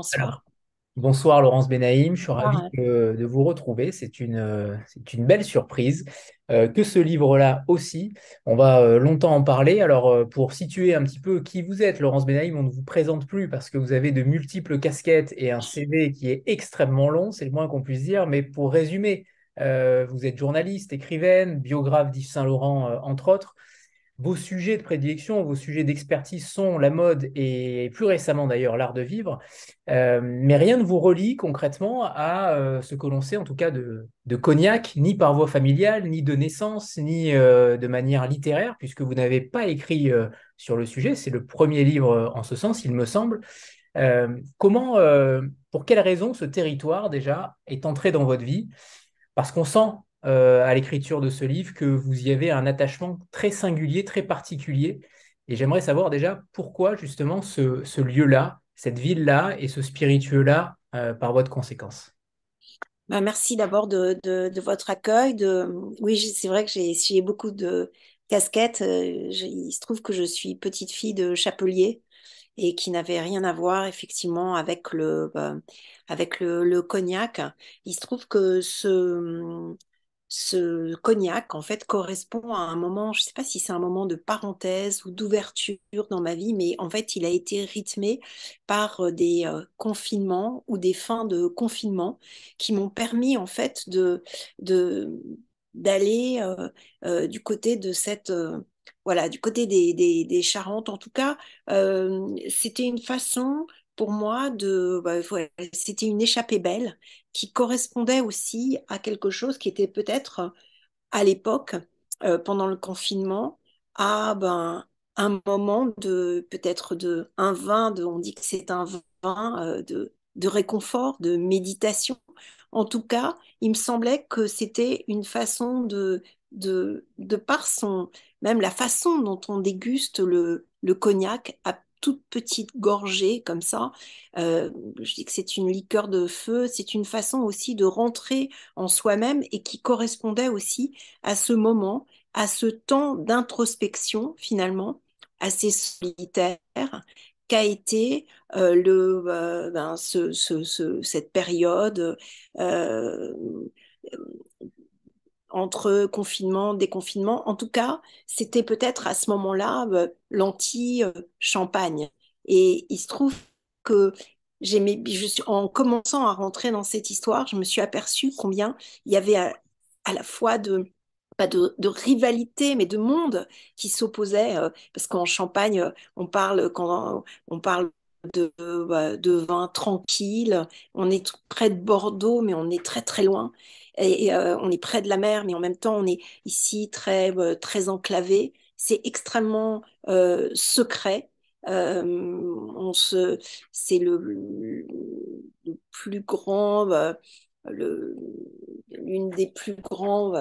bonsoir. bonsoir Laurence Benaïm, je suis ravi de, vous retrouver. C'est une, c'est une belle surprise euh, que ce livre-là aussi. On va euh, longtemps en parler. Alors, euh, pour situer un petit peu qui vous êtes, Laurence Benaïm, on ne vous présente plus parce que vous avez de multiples casquettes et un CV qui est extrêmement long, c'est le moins qu'on puisse dire. Mais pour résumer, vous êtes journaliste, écrivaine, biographe d'Yves Saint-Laurent, entre autres. Vos sujets de prédilection, vos sujets d'expertise sont la mode et plus récemment d'ailleurs l'art de vivre, euh, mais rien ne vous relie concrètement à euh, ce que l'on sait en tout cas de, Cognac, ni par voie familiale, ni de naissance, ni euh, de manière littéraire, puisque vous n'avez pas écrit sur le sujet. C'est le premier livre en ce sens, il me semble. comment, pour quelles raisons ce territoire déjà est entré dans votre vie? Parce qu'on sent euh, à l'écriture de ce livre que vous y avez un attachement très singulier, très particulier. Et j'aimerais savoir déjà pourquoi justement ce, lieu-là, cette ville-là et ce spiritueux-là euh, par votre conséquence. Bah, merci d'abord de, votre accueil. De... Oui, c'est vrai que j'ai beaucoup de casquettes. Euh, il se trouve que je suis petite fille de chapelier et qui n'avait rien à voir effectivement avec le, avec le, cognac. Il se trouve que ce, ce cognac, en fait, correspond à un moment, je ne sais pas si c'est un moment de parenthèse ou d'ouverture dans ma vie, mais en fait, il a été rythmé par des confinements ou des fins de confinement qui m'ont permis, en fait, de, d'aller du côté de cette voilà du côté des, des, Charentes. En tout cas c'était une façon pour moi, de, bah, c'était une échappée belle qui correspondait aussi à quelque chose qui était peut-être à l'époque, euh, pendant le confinement, à ben, un moment de peut-être de un vin, de, on dit que c'est un vin euh, de, de réconfort, de méditation. En tout cas, il me semblait que c'était une façon de, de, de par son, même la façon dont on déguste le, le cognac toute petite gorgée comme ça. Euh, je dis que c'est une liqueur de feu, c'est une façon aussi de rentrer en soi-même et qui correspondait aussi à ce moment, à ce temps d'introspection finalement assez solitaire qu'a été euh, le, euh, ben, ce, ce, cette période entre confinement, déconfinement. En tout cas, c'était peut-être à ce moment-là euh, l'anti-champagne. Et il se trouve que j'aimais, en commençant à rentrer dans cette histoire, je me suis aperçue combien il y avait à, la fois de pas de, rivalité, mais de monde qui s'opposait, euh, parce qu'en Champagne, on parle quand on parle de, bah, de vin tranquille, on est près de Bordeaux, mais on est très très loin et, euh, on est près de la mer, mais en même temps, on est ici très, euh, très enclavé. C'est extrêmement euh, secret. on se, c'est le, le, plus grand, l'une des plus grands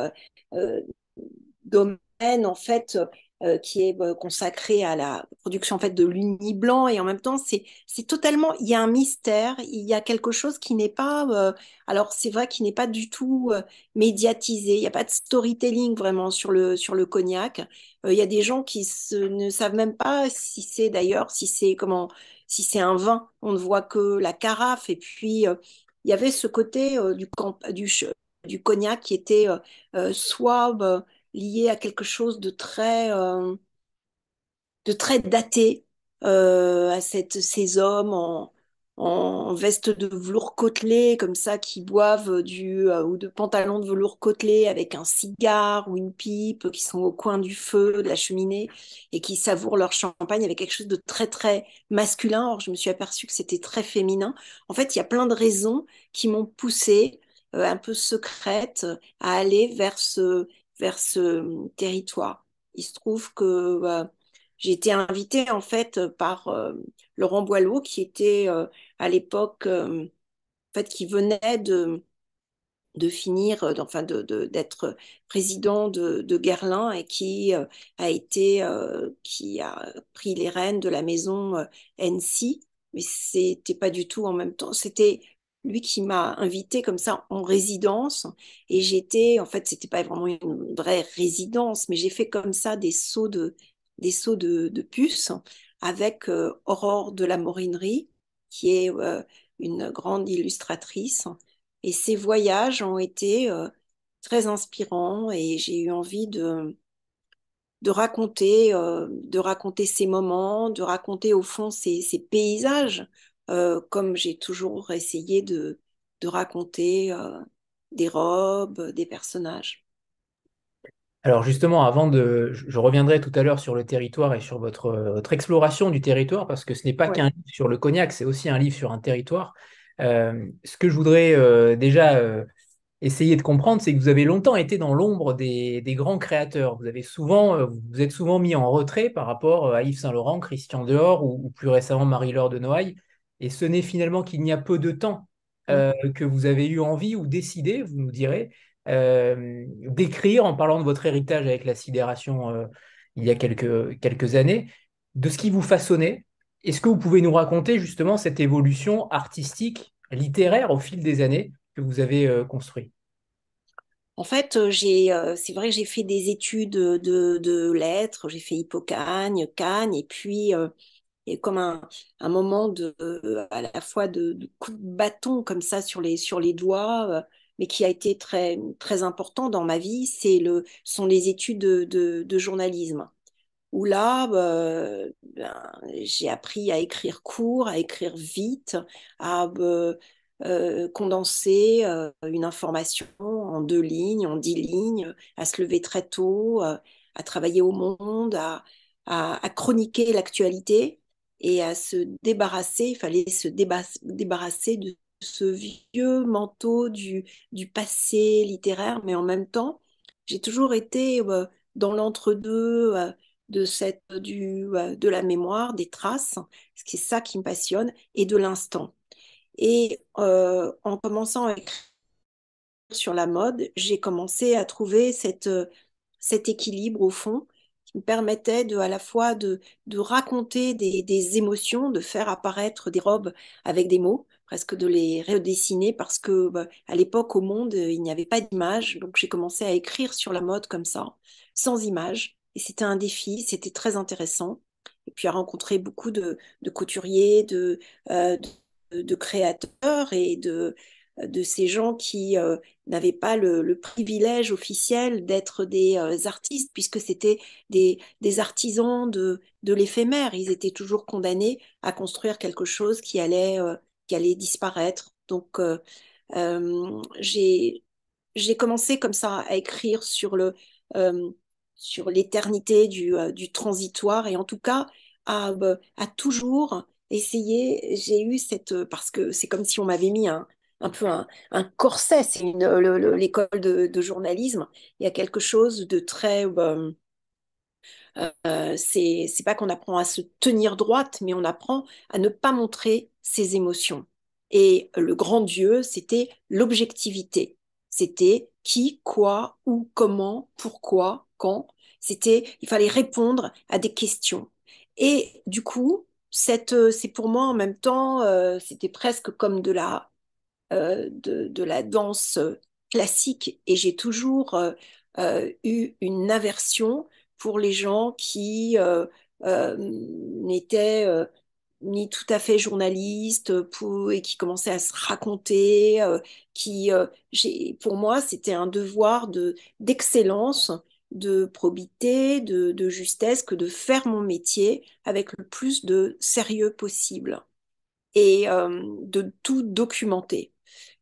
domaines en fait euh, qui est euh, consacré à la production en fait de l'uni blanc. Et en même temps c'est c'est totalement il y a un mystère il y a quelque chose qui n'est pas euh, alors c'est vrai qu'il n'est pas du tout médiatisé. Il n'y a pas de storytelling vraiment sur le sur le cognac. Il y a des gens qui ne savent même pas si c'est d'ailleurs si c'est comment si c'est un vin. On ne voit que la carafe. Et puis il y avait ce côté du du cognac qui était soit lié à quelque chose de très, euh, de très daté, euh, à cette, ces hommes en, en veste de velours côtelé, comme ça, qui boivent du, euh, ou de pantalons de velours côtelé avec un cigare ou une pipe, qui sont au coin du feu, de la cheminée, et qui savourent leur champagne avec quelque chose de très, très masculin. Or, je me suis aperçue que c'était très féminin. En fait, il y a plein de raisons qui m'ont poussée, un peu secrète, à aller vers ce, vers ce territoire. Il se trouve que bah, j'ai été invitée en fait par euh, Laurent Boileau qui était euh, à l'époque euh, en fait qui venait de de finir, enfin de, d'être président de, de Guerlain et qui a été, qui a pris les rênes de la maison NC, mais c'était pas du tout en même temps, c'était lui qui m'a invité comme ça en résidence et j'étais en fait c'était pas vraiment une vraie résidence mais j'ai fait comme ça des sauts de des sauts de, de puces avec euh, Aurore de la Morinerie qui est euh, une grande illustratrice. Et ces voyages ont été très inspirants et j'ai eu envie de, de raconter, de raconter ces moments, de raconter au fond ces, ces paysages, comme j'ai toujours essayé de, de raconter des robes, des personnages. Alors justement, avant de, je reviendrai tout à l'heure sur le territoire et sur votre, votre exploration du territoire, parce que ce n'est pas qu'un livre sur le cognac, c'est aussi un livre sur un territoire. Euh, ce que je voudrais euh, déjà euh, essayer de comprendre, c'est que vous avez longtemps été dans l'ombre des, grands créateurs. Vous avez souvent, vous êtes souvent mis en retrait par rapport à Yves Saint-Laurent, Christian Dior ou, ou, plus récemment Marie-Laure de Noailles. Et ce n'est finalement qu'il n'y a peu de temps que vous avez eu envie ou décidé, vous nous direz, euh, d'écrire en parlant de votre héritage avec la sidération euh, il y a quelques, quelques années, de ce qui vous façonnait. Est-ce que vous pouvez nous raconter justement cette évolution artistique, littéraire au fil des années que vous avez euh, construit? En fait, j'ai, c'est vrai que j'ai fait des études de, de lettres, j'ai fait Hippocagne, Cagne, et puis et comme un, moment à la fois de, coup de bâton comme ça sur les, sur les doigts, mais qui a été très, très important dans ma vie, c'est le, sont les études de, journalisme. Où là, euh, ben, j'ai appris à écrire court, à écrire vite, à euh, euh, condenser une information en deux lignes, en dix lignes, à se lever très tôt, à travailler au monde, à chroniquer l'actualité et à se débarrasser, il fallait se débarrasser de ce vieux manteau du, passé littéraire, mais en même temps, j'ai toujours été euh, dans l'entre-deux euh, de, cette, du, euh, de la mémoire, des traces, c'est ça qui me passionne, et de l'instant. Et en commençant à écrire sur la mode, j'ai commencé à trouver cet équilibre au fond qui me permettait de, à la fois de, de raconter des, des, émotions, de faire apparaître des robes avec des mots, presque de les redessiner parce que bah, à l'époque au monde il n'y avait pas d'image donc j'ai commencé à écrire sur la mode comme ça sans image et c'était un défi c'était très intéressant. Et puis à rencontrer beaucoup de, couturiers de, euh, de, créateurs et de de ces gens qui euh, n'avaient pas le, privilège officiel d'être des euh, artistes, puisque c'était des, artisans de, de l'éphémère. Ils étaient toujours condamnés à construire quelque chose qui allait qui allait disparaître. Donc, euh, euh, j'ai commencé comme ça à écrire euh, sur l'éternité du, du, transitoire et en tout cas à, à toujours essayer. J'ai eu cette parce que c'est comme si on m'avait mis un, un peu un, corset. C'est l'école de, journalisme. Il y a quelque chose de très euh, c'est pas qu'on apprend à se tenir droite, mais on apprend à ne pas montrer ses émotions. Et le grand Dieu, c'était l'objectivité. C'était qui, quoi, où, comment, pourquoi, quand. C'était, il fallait répondre à des questions. Et du coup, c'est pour moi en même temps, euh, c'était presque comme de la, euh, de, de, la danse classique. Et j'ai toujours euh, eu une aversion pour les gens qui euh, euh, n'étaient euh, ni tout à fait journalistes et qui commençaient à se raconter, qui, pour moi, c'était un devoir de, d'excellence, de probité, de, justesse, que de faire mon métier avec le plus de sérieux possible et de tout documenter.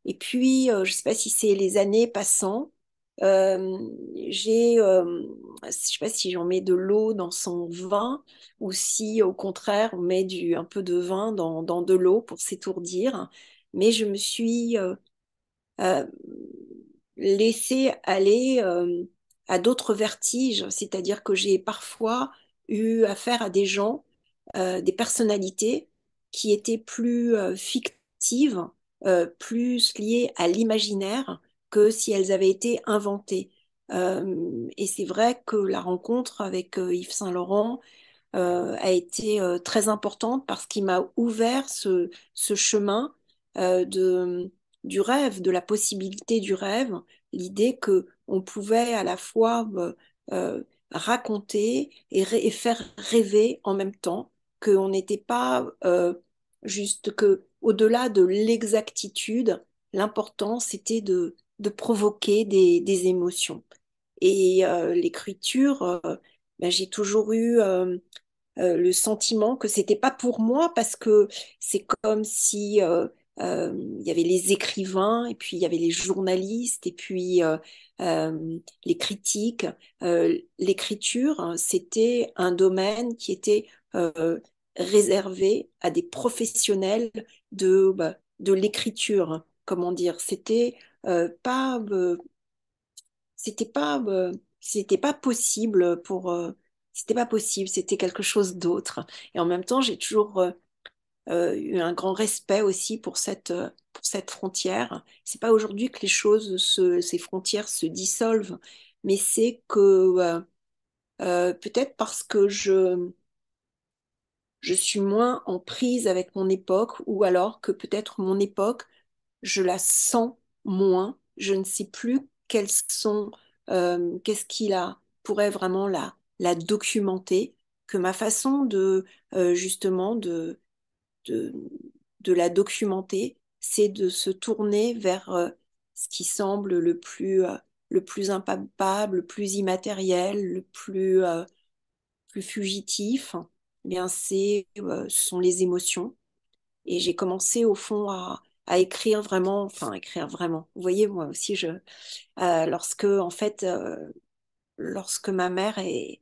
Et puis, je ne sais pas si c'est les années passant, euh, j'ai, euh, je sais pas si j'en mets de l'eau dans son vin ou si au contraire on met du, un peu de vin dans, dans de l'eau pour s'étourdir. Mais je me suis euh, euh laissée aller à d'autres vertiges, c'est-à-dire que j'ai parfois eu affaire à des gens, des personnalités qui étaient plus fictives, plus liées à l'imaginaire que si elles avaient été inventées. Euh, et c'est vrai que la rencontre avec euh, Yves Saint-Laurent euh, a été très importante parce qu'il m'a ouvert ce, ce chemin de, du rêve, de la possibilité du rêve, l'idée que on pouvait à la fois raconter et, et, faire rêver en même temps, qu'on n'était pas juste que au-delà de l'exactitude, l'important c'était de, provoquer des, émotions. Et l'écriture, ben, j'ai toujours eu le sentiment que c'était pas pour moi parce que c'est comme si il y avait les écrivains et puis il y avait les journalistes et puis les critiques. L'écriture, hein, c'était un domaine qui était réservé à des professionnels de, bah, de l'écriture. Comment dire C'était pas c'était pas c'était pas possible pour c'était pas possible c'était quelque chose d'autre et en même temps j'ai toujours euh, eu un grand respect aussi pour cette, euh, pour cette frontière. C'est pas aujourd'hui que les choses, ces frontières se dissolvent, mais c'est que euh, peut-être parce que je, je suis moins en prise avec mon époque, ou alors que peut-être mon époque, je la sens moins. Je ne sais plus quels sont, qu'est-ce qui pourrait vraiment la, documenter, que ma façon de justement de de, la documenter, c'est de se tourner vers euh, ce qui semble le plus, euh, le plus impalpable, le plus immatériel, le plus, euh, plus fugitif. Eh c'est, ce sont les émotions. Et j'ai commencé au fond à, à, écrire vraiment, enfin écrire vraiment. Vous voyez, moi aussi, je, lorsque en fait, lorsque ma mère est,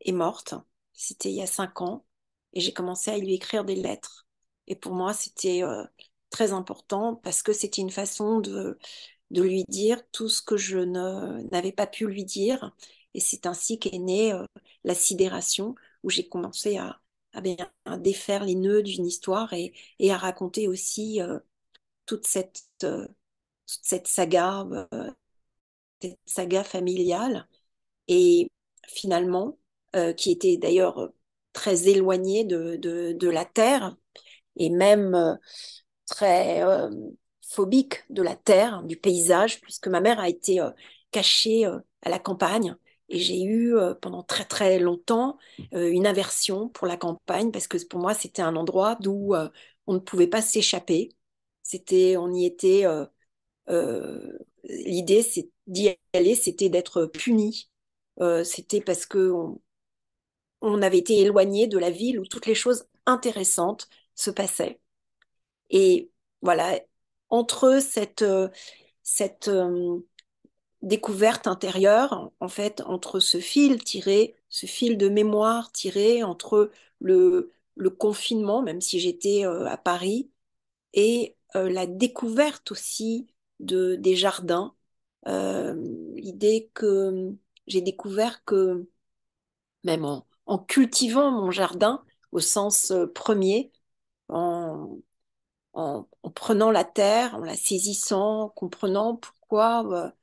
est morte, c'était il y a cinq ans, et j'ai commencé à lui écrire des lettres. Et pour moi, c'était euh, très important parce que c'était une façon de, de lui dire tout ce que je n'avais pas pu lui dire. Et c'est ainsi qu'est née euh, la sidération, où j'ai commencé à, défaire les nœuds d'une histoire et, à raconter aussi euh, toute cette, cette saga, cette saga familiale. Et finalement, qui était d'ailleurs très éloignée de, la terre et même euh, très euh, phobique de la terre, du paysage, puisque ma mère a été euh, cachée à la campagne. Et j'ai eu pendant très très longtemps une aversion pour la campagne parce que pour moi c'était un endroit d'où on ne pouvait pas s'échapper. C'était, on y était. L'idée, d'y aller, c'était d'être puni. c'était parce que on avait été éloigné de la ville où toutes les choses intéressantes se passaient. Et voilà, entre cette, euh, cette euh, découverte intérieure, en fait, entre ce fil tiré, ce fil de mémoire tiré entre le, le confinement, même si j'étais euh, à Paris, et la découverte aussi de, des jardins, l'idée que j'ai découvert que même en, en cultivant mon jardin au sens euh, premier, en, en, prenant la terre, en la saisissant, en comprenant pourquoi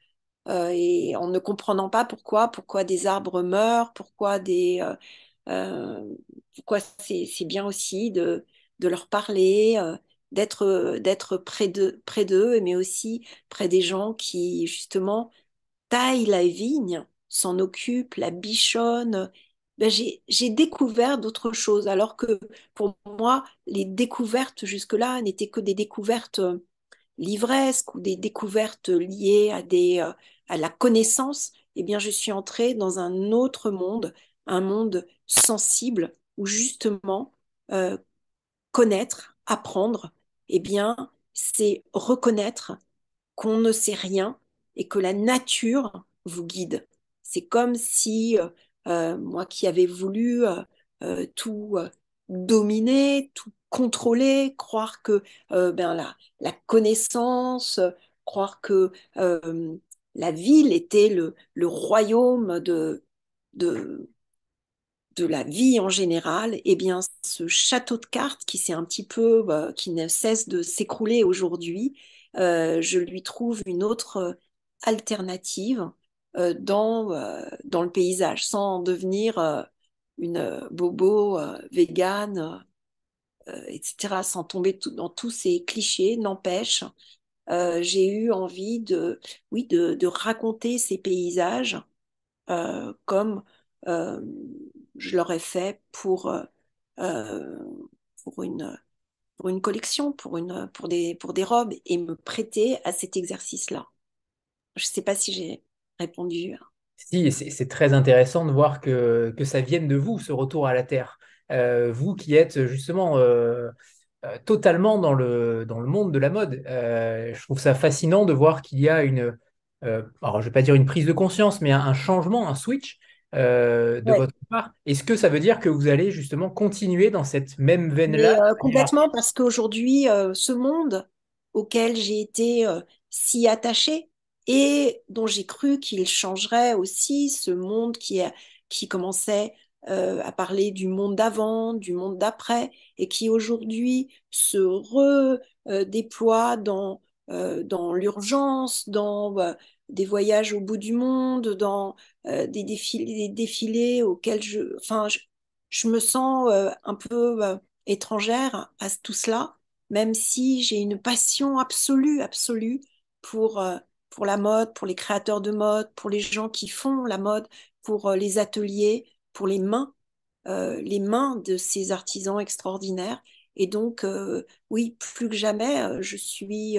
euh, euh, et en ne comprenant pas pourquoi, pourquoi des arbres meurent, pourquoi des, pourquoi c'est bien aussi de, de leur parler, d'être d'être près d'eux, près mais aussi près des gens qui justement taillent la vigne, s'en occupent, la bichonnent. Ben j'ai découvert d'autres choses, alors que pour moi, les découvertes jusque-là n'étaient que des découvertes euh, livresques ou des découvertes liées à, des, euh, à la connaissance. Eh bien, je suis entrée dans un autre monde, un monde sensible, où justement, euh, connaître, apprendre, eh bien, c'est reconnaître qu'on ne sait rien et que la nature vous guide. C'est comme si euh, moi qui avais voulu euh, euh, tout dominer, tout contrôler, croire que ben, la, la, connaissance, croire que la ville était le, royaume de, la vie en général, eh bien, ce château de cartes qui s'est un petit peu, qui ne cesse de s'écrouler aujourd'hui, je lui trouve une autre alternative euh, dans, euh, dans le paysage, sans devenir euh, une bobo végane, etc., sans tomber dans tous ces clichés, n'empêche, j'ai eu envie de, oui, de, raconter ces paysages comme je l'aurais fait pour, pour une, pour une collection, pour, une, pour, des, pour des robes, et me prêter à cet exercice-là. Je ne sais pas si j'ai répondu. Si, c'est très intéressant de voir que, que ça vienne de vous, ce retour à la Terre. Euh, vous qui êtes justement euh, euh, totalement dans le, dans le monde de la mode. je trouve ça fascinant de voir qu'il y a une, alors je ne vais pas dire une prise de conscience, mais un, changement, un switch de votre part. Est-ce que ça veut dire que vous allez justement continuer dans cette même veine-là? Complètement, parce qu'aujourd'hui, ce monde auquel j'ai été si attachée, et dont j'ai cru qu'il changerait aussi ce monde qui, qui commençait euh, à parler du monde d'avant, du monde d'après, et qui aujourd'hui se redéploie dans, euh, dans l'urgence, dans euh, des voyages au bout du monde, dans des, défilés, auxquels je, enfin, je, me sens un peu étrangère à tout cela, même si j'ai une passion absolue, absolue pour pour la mode, pour les créateurs de mode, pour les gens qui font la mode, pour les ateliers, pour les mains, euh, les mains de ces artisans extraordinaires. Et donc, euh, oui, plus que jamais, je suis,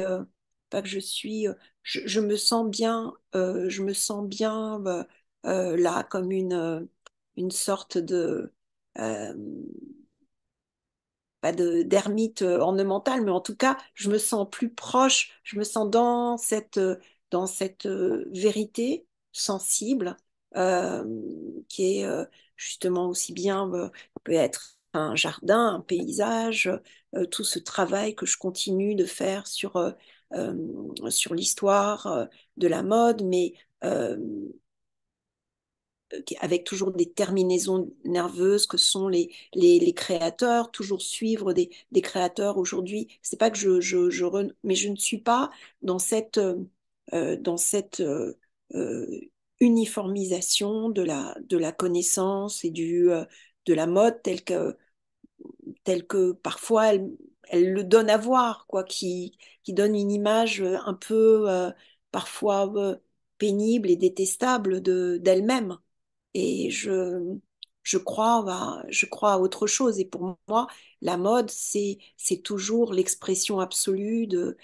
pas que je suis, je, me sens bien, je me sens bien là comme une, une sorte de pas d'ermite ornementale, mais en tout cas, je me sens plus proche, je me sens dans cette dans cette euh, vérité sensible euh, qui est euh, justement aussi bien peut être un jardin, un paysage, tout ce travail que je continue de faire sur, sur l'histoire de la mode, mais avec toujours des terminaisons nerveuses que sont les, les, créateurs, toujours suivre des, des créateurs aujourd'hui. C'est pas que je, je, mais je ne suis pas dans cette euh, dans cette euh, euh, uniformisation de la, de la connaissance et du, de la mode telle que, telle que parfois elle, le donne à voir, quoi, qui, qui donne une image un peu parfois pénible et détestable de, d'elle-même. Et je, je, crois je crois à autre chose. Et pour moi, la mode, c'est, c'est toujours l'expression absolue de,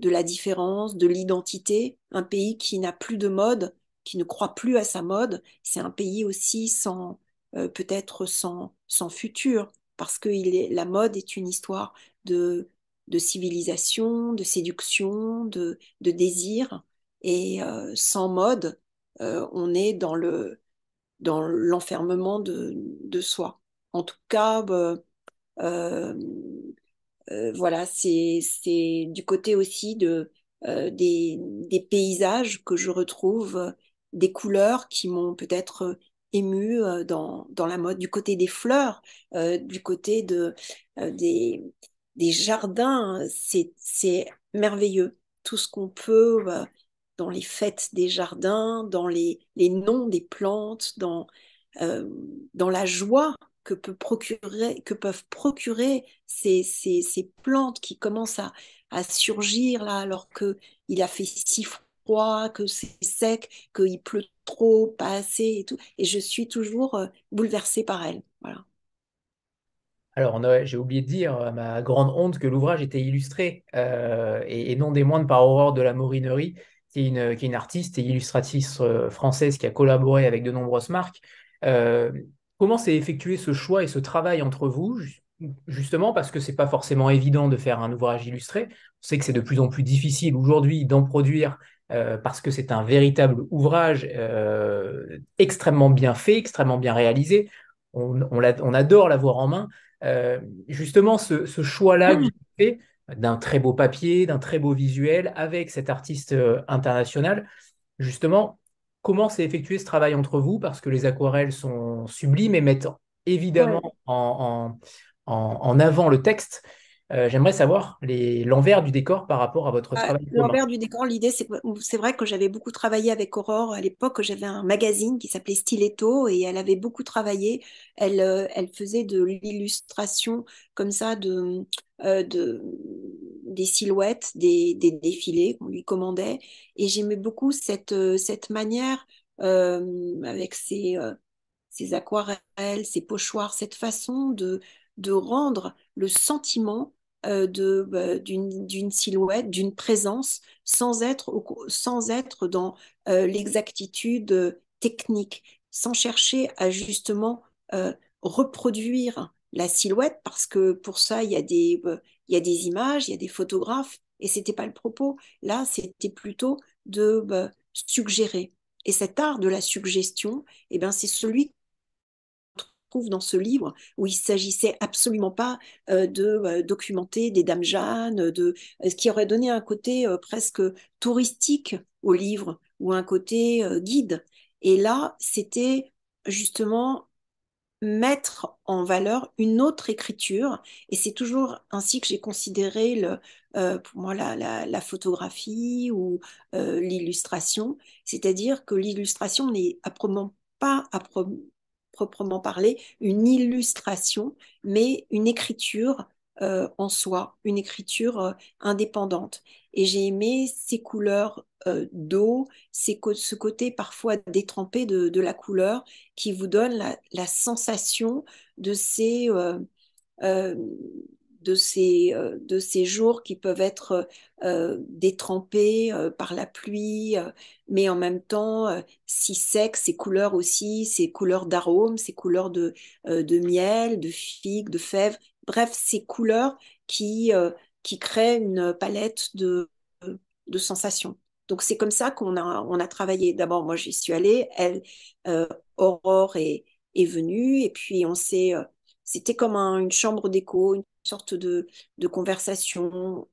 de la différence, de l'identité. Un pays qui n'a plus de mode, qui ne croit plus à sa mode, c'est un pays aussi sans euh, peut-être sans, sans futur, parce que la mode est une histoire de, de civilisation, de séduction, de, de désir. Et euh, sans mode, euh, on est dans le dans l'enfermement de, de, soi. En tout cas, voilà, c'est du côté aussi de, euh, des, paysages que je retrouve, euh, des couleurs qui m'ont peut-être ému dans, dans, la mode, du côté des fleurs, du côté de, des, des jardins, c'est merveilleux. Tout ce qu'on peut dans les fêtes des jardins, dans les, les noms des plantes, dans, dans la joie que, peuvent procurer ces, plantes qui commencent à, surgir là alors qu'il a fait si froid, que c'est sec, qu'il pleut trop, pas assez et tout. Et je suis toujours euh, bouleversée par elle. Voilà. Alors, j'ai oublié de dire, à ma grande honte, que l'ouvrage était illustré, euh, et, non des moindres par Aurore de la Morinerie, qui est une, qui est une artiste et illustratrice euh, française qui a collaboré avec de nombreuses marques. Comment s'est effectué ce choix et ce travail entre vous Justement parce que c'est pas forcément évident de faire un ouvrage illustré. On sait que c'est de plus en plus difficile aujourd'hui d'en produire euh, parce que c'est un véritable ouvrage euh, extrêmement bien fait, extrêmement bien réalisé. On, on, adore l'avoir en main. Euh, justement, ce, choix-là fait d'un très beau papier, d'un très beau visuel, avec cet artiste international, justement, comment s'est effectué ce travail entre vous Parce que les aquarelles sont sublimes et mettent évidemment en, avant le texte. Euh, j'aimerais savoir l'envers du décor par rapport à votre travail. L'envers du décor, l'idée, c'est c'est vrai que j'avais beaucoup travaillé avec Aurore à l'époque. J'avais un magazine qui s'appelait Stiletto et elle avait beaucoup travaillé. Elle, euh, elle faisait de l'illustration comme ça de, euh, de, des silhouettes, des, des défilés qu'on lui commandait. Et j'aimais beaucoup cette, cette manière avec ses, ses aquarelles, ses pochoirs, cette façon de de rendre le sentiment euh, d'une silhouette, d'une présence, sans être, sans être dans euh, l'exactitude technique, sans chercher à justement euh, reproduire la silhouette, parce que pour ça, il y a des, il y a des images, il y a des photographes, et c'était pas le propos. Là, c'était plutôt de suggérer. Et cet art de la suggestion, eh ben, c'est celui trouve dans ce livre où il s'agissait absolument pas euh, de euh, documenter des dames Jeanne, de ce qui aurait donné un côté euh, presque touristique au livre ou un côté guide. Et là, c'était justement mettre en valeur une autre écriture. Et c'est toujours ainsi que j'ai considéré le, pour moi la, la, photographie ou l'illustration. C'est-à-dire que l'illustration n'est pas à proprement parler une illustration, mais une écriture euh, en soi, une écriture euh, indépendante. Et j'ai aimé ces couleurs euh, d'eau, ce côté parfois détrempé de, la couleur qui vous donne la, sensation de ces, de ces, euh, de ces jours qui peuvent être euh, détrempés euh, par la pluie, mais en même temps si secs, ces couleurs aussi, ces couleurs d'arômes, ces couleurs de, de miel, de figues, de fèves, bref, ces couleurs qui, qui créent une palette de, de sensations. Donc c'est comme ça qu'on a, on a travaillé. D'abord, moi j'y suis allée, elle, Aurore est, est venue, et puis on s'est c'était comme une chambre d'écho, une sorte de, conversation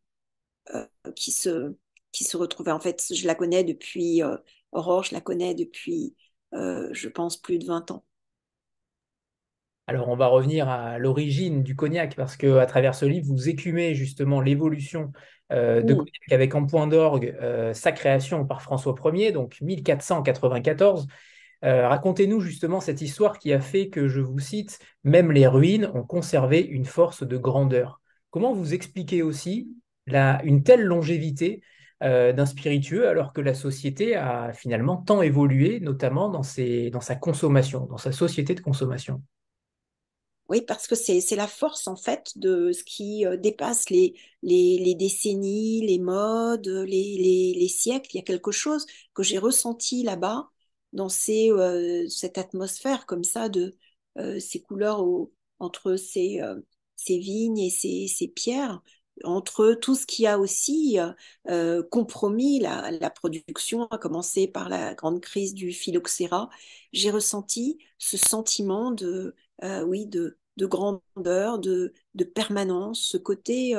euh, qui, se, qui se retrouvait. En fait, je la connais depuis, euh, Aurore, je la connais depuis, euh, je pense, plus de 20 ans. Alors, on va revenir à l'origine du cognac parce que à travers ce livre, vous écumez justement l'évolution de cognac avec en point d'orgue sa création par François Ier, donc 1494. Euh, racontez-nous justement cette histoire qui a fait que, je vous cite, même les ruines ont conservé une force de grandeur. Comment vous expliquez aussi une telle longévité euh, d'un spiritueux alors que la société a finalement tant évolué, notamment dans, dans sa consommation, dans sa société de consommation? Oui, parce que c'est la force en fait de ce qui euh, dépasse les, les, décennies, les modes, les, les, siècles. Il y a quelque chose que j'ai ressenti là-bas dans euh, cette atmosphère comme ça de euh, ces couleurs entre ces, euh, ces, vignes et ces, ces, pierres, entre tout ce qui a aussi compromis la, production, à commencer par la grande crise du phylloxéra, j'ai ressenti ce sentiment de, oui, de, de grandeur, de, permanence, ce côté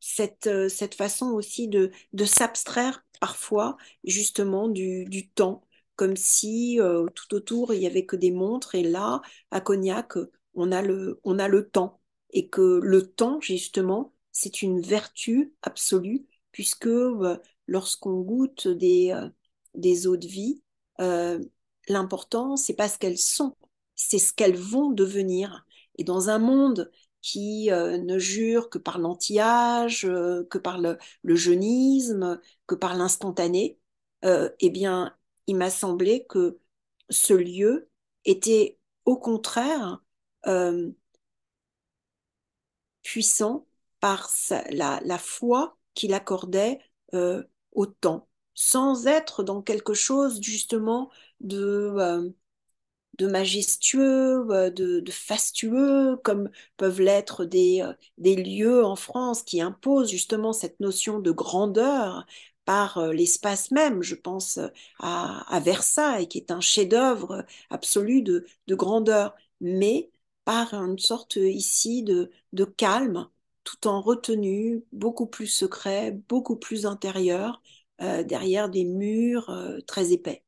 cette, cette façon aussi de, s'abstraire parfois justement du, temps, comme si euh, tout autour il y avait que des montres et là, à Cognac, on a le, on a le temps et que le temps justement c'est une vertu absolue puisque euh, lorsqu'on goûte des, euh, des eaux de vie, l'important c'est pas ce qu'elles sont, c'est ce qu'elles vont devenir. Et dans un monde qui euh, ne jure que par l'anti-âge, euh, que par le, jeunisme, que par l'instantané, euh, eh bien, il m'a semblé que ce lieu était au contraire puissant par la, foi qu'il accordait au temps, sans être dans quelque chose justement de de majestueux, euh, de, fastueux, comme peuvent l'être des, euh, lieux en France qui imposent justement cette notion de grandeur par euh, l'espace même. Je pense à, Versailles, qui est un chef-d'œuvre absolu de, grandeur, mais par une sorte ici de, de calme, tout en retenue, beaucoup plus secret, beaucoup plus intérieur, derrière des murs très épais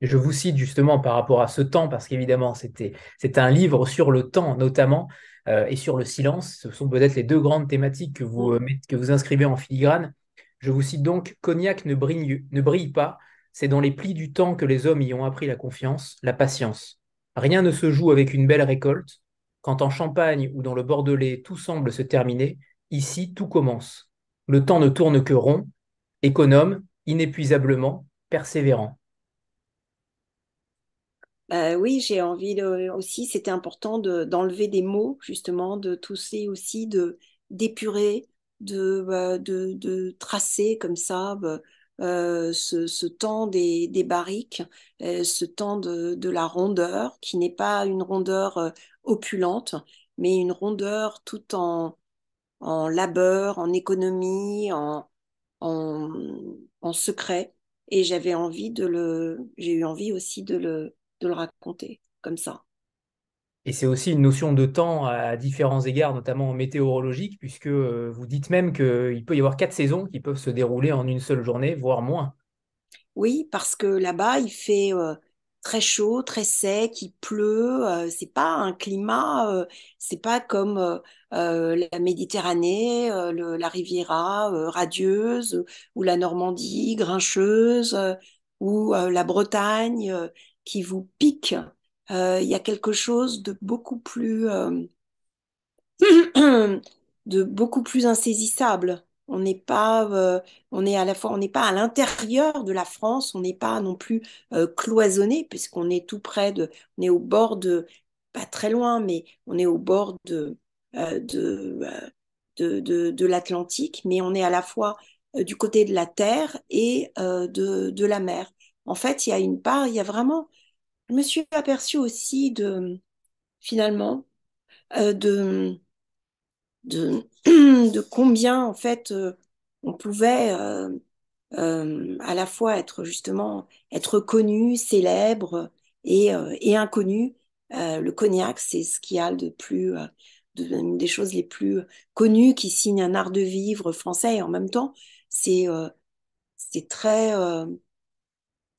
je vous cite justement par rapport à ce temps, parce qu'évidemment, c'était un livre sur le temps notamment, euh, et sur le silence. Ce sont peut-être les deux grandes thématiques que vous, mm. euh, que vous inscrivez en filigrane. Je vous cite donc, Cognac ne brille, ne brille pas, c'est dans les plis du temps que les hommes y ont appris la confiance, la patience. Rien ne se joue avec une belle récolte. Quand en Champagne ou dans le Bordelais tout semble se terminer, ici tout commence. Le temps ne tourne que rond, économe, inépuisablement, persévérant. oui, j'ai envie aussi, c'était important d'enlever des mots, justement, de tousser aussi, de d'épurer, de, de, tracer comme ça ce, ce, temps des, des barriques, ce temps de, de, la rondeur, qui n'est pas une rondeur opulente, mais une rondeur tout en, en labeur, en économie, en, en, en secret. Et j'avais envie de le, j'ai eu envie aussi de le, de le raconter comme ça. Et c'est aussi une notion de temps à différents égards, notamment météorologique, puisque euh, vous dites même qu'il peut y avoir quatre saisons qui peuvent se dérouler en une seule journée, voire moins. Oui, parce que là-bas, il fait euh, très chaud, très sec, il pleut. Euh, c'est pas un climat, euh, c'est pas comme euh, la Méditerranée, la Riviera radieuse ou la Normandie grincheuse ou la Bretagne qui vous pique. Il y a quelque chose de beaucoup plus de beaucoup plus insaisissable. On n'est pas, euh, on est à la fois, on n'est pas à l'intérieur de la France, on n'est pas non plus euh, cloisonné puisqu'on est tout près de, on est au bord de, pas très loin, mais on est au bord de, euh, de, de, de, l'Atlantique, mais on est à la fois du côté de la terre et de, de la mer. En fait, il y a une part, il y a vraiment, je me suis aperçue aussi de, finalement, de de, de combien en fait euh, on pouvait euh, euh, à la fois être justement être connu, célèbre et, et inconnu. le cognac, c'est ce qu'il y a de plus, des choses les plus connues qui signe un art de vivre français et en même temps, c'est c'est très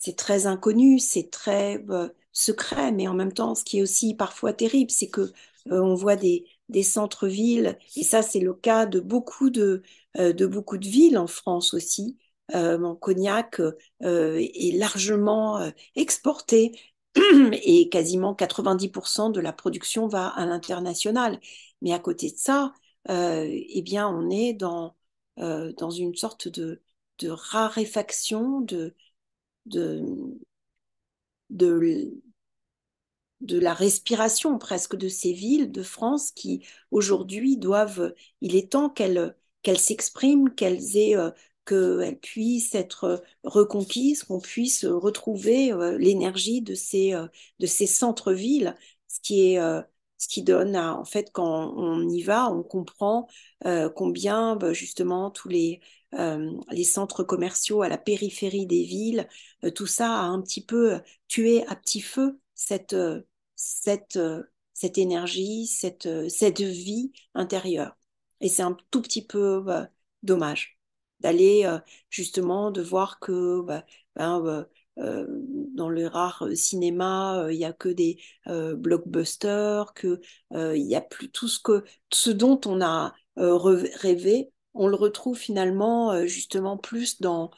c'est très inconnu, c'est très secret, mais en même temps, ce qui est aussi parfois terrible, c'est que on voit des, centres-villes, et ça c'est le cas de beaucoup de, euh, beaucoup de villes en France aussi. Euh, mon cognac euh, est largement exporté et quasiment 90% de la production va à l'international. Mais à côté de ça, eh bien, on est dans, dans une sorte de, de raréfaction de, de, de, de la respiration presque de ces villes de France qui aujourd'hui doivent, il est temps qu'elles qu'elles s'expriment, qu'elles aient, euh, qu'elles puissent être reconquises, qu'on puisse retrouver euh, l'énergie de ces, euh, de ces centres-villes, ce qui est ce qui donne en fait quand on y va, on comprend combien bah, justement tous les les centres commerciaux à la périphérie des villes, tout ça a un petit peu tué à petit feu cette, cette, cette énergie, cette, cette vie intérieure. Et c'est un tout petit peu bah, dommage d'aller justement, de voir que bah, ben, euh, dans le rare cinéma, il n'y a que des blockbusters, que il y a plus tout ce que ce dont on a rêvé, on le retrouve finalement justement plus dans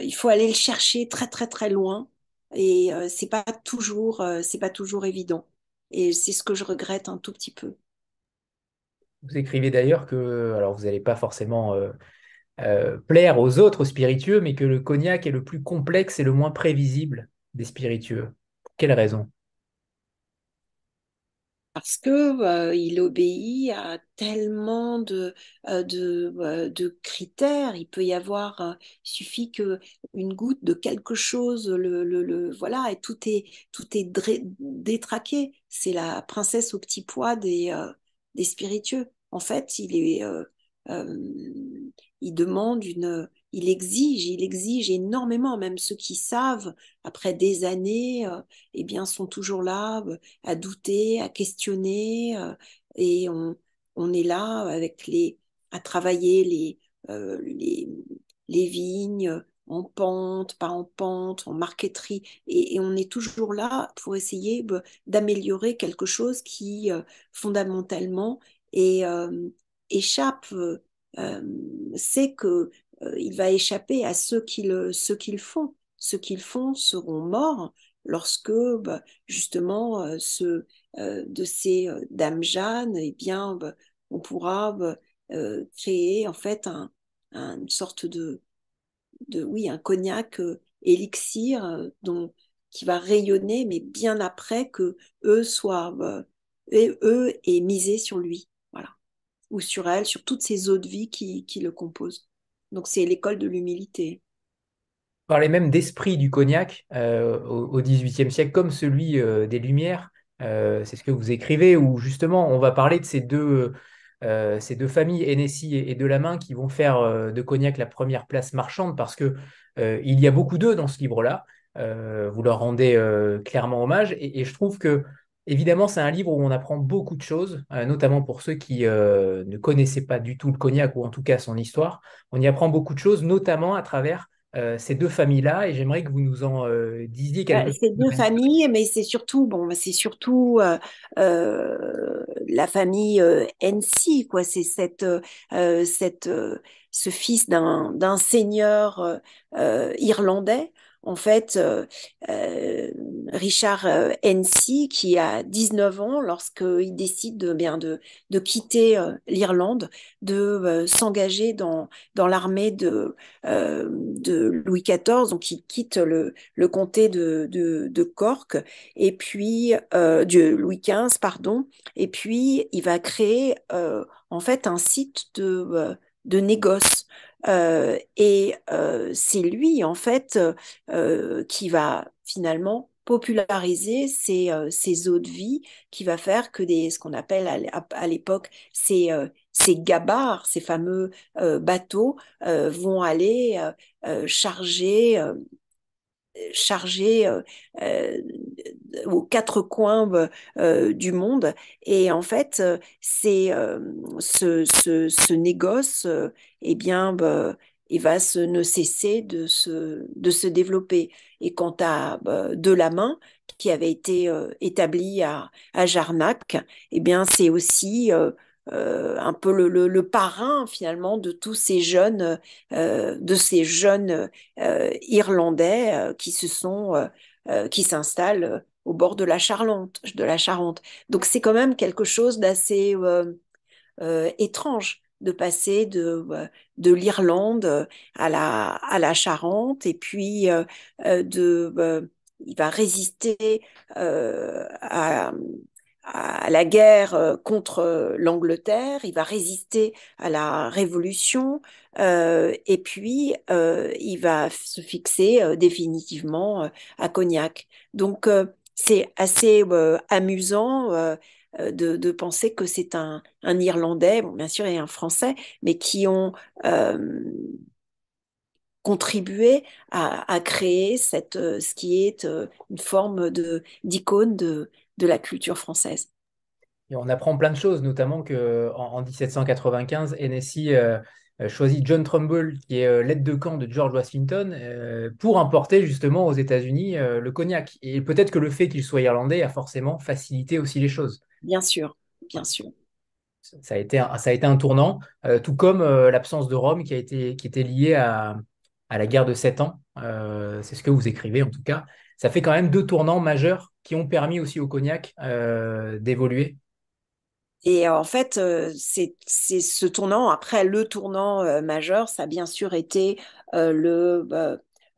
il faut aller le chercher très très très loin et euh, c'est pas toujours euh, pas toujours évident et c'est ce que je regrette un tout petit peu. Vous écrivez d'ailleurs que alors vous n'allez pas forcément euh, plaire aux autres spiritueux, mais que le cognac est le plus complexe et le moins prévisible des spiritueux. Pour quelle raison? Parce que euh, il obéit à tellement de, euh, euh, de, critères. Il peut y avoir, il suffit que une goutte de quelque chose, le, le, voilà, et tout est tout est détraqué. C'est la princesse au petit pois des, des spiritueux. En fait, il est, il demande une il exige, il exige énormément, même ceux qui savent, après des années, euh, eh bien, sont toujours là euh, à douter, à questionner, euh, et on, on, est là avec les, à travailler les, les, les, vignes en pente, pas en pente, en marqueterie, et, on est toujours là pour essayer d'améliorer quelque chose qui, fondamentalement, échappe, c'est que il va échapper à ceux qui le, ceux qui font. Ceux qui le font seront morts lorsque bah, justement euh, ce, euh, de ces dames Jeanne, eh bien, bah, on pourra bah, créer en fait un, une sorte de, de oui, un cognac élixir dont qui va rayonner, mais bien après que eux soient, et eux aient misé sur lui, voilà, ou sur elle, sur toutes ces eaux de vie qui le composent. Donc c'est l'école de l'humilité. On parlait même d'esprit du cognac au XVIIIe siècle, comme celui des Lumières. c'est ce que vous écrivez, où justement on va parler de ces deux, euh, familles, Hennessy et, De la Main, qui vont faire euh, de Cognac la première place marchande parce que euh, il y a beaucoup d'eux dans ce livre-là. vous leur rendez clairement hommage et, je trouve que Évidemment, c'est un livre où on apprend beaucoup de choses, notamment pour ceux qui ne connaissaient pas du tout le cognac ou en tout cas son histoire. On y apprend beaucoup de choses, notamment à travers euh, ces deux familles-là, et j'aimerais que vous nous en euh, disiez quelque bah, chose. Ces deux familles, mais c'est surtout, bon, c'est surtout euh, la famille NC, quoi. C'est cette, cette, ce fils d'un seigneur irlandais en fait, euh, euh, Richard euh, Hennessy, qui a 19 ans, lorsqu'il décide de, bien de, de quitter l'Irlande, de s'engager dans, dans l'armée de, de Louis XIV, donc il quitte le, le comté de, de, Cork, et puis, de Louis XV, pardon, et puis il va créer en fait un site de, de négoce. Euh, et euh, c'est lui, en fait, euh, qui va finalement populariser ces, ces eaux de vie, qui va faire que des, ce qu'on appelle à, l'époque ces, ces gabarres, ces fameux bateaux, vont aller charger chargé euh, euh, aux quatre coins euh, du monde. Et en fait, c'est ce, ce, ce, négoce, eh bien, bah, il va se, ne cesser de se, de se développer. Et quant à bah, De la main, qui avait été établi à, à Jarnac, eh bien, c'est aussi euh, un peu le, parrain finalement de tous ces jeunes, euh, de ces jeunes euh, Irlandais qui se sont, qui s'installent au bord de la Charente, de la Charente. Donc c'est quand même quelque chose d'assez étrange de passer de, de l'Irlande à la, à la Charente et puis de il va résister à, à la guerre euh, contre euh, l'Angleterre, il va résister à la Révolution, euh, et puis il va se fixer définitivement à Cognac. Donc c'est assez amusant de, penser que c'est un, Irlandais, bon, bien sûr, et un Français, mais qui ont contribué à, créer cette, ce qui est une forme d'icône de, de la culture française. Et on apprend plein de choses, notamment qu'en en, 1795, Hennessy euh, euh, choisit John Trumbull, qui est euh, l'aide de camp de George Washington, pour importer justement aux États-Unis le cognac. Et peut-être que le fait qu'il soit irlandais a forcément facilité aussi les choses. Bien sûr, bien sûr. Ça a été un, ça a été un tournant, tout comme l'absence de Rome qui, a été, qui était liée à, à la guerre de Sept Ans. C'est ce que vous écrivez en tout cas. Ça fait quand même deux tournants majeurs qui ont permis aussi au cognac euh, d'évoluer et en fait, euh, c'est ce tournant, après le tournant euh, majeur, ça a bien sûr été le,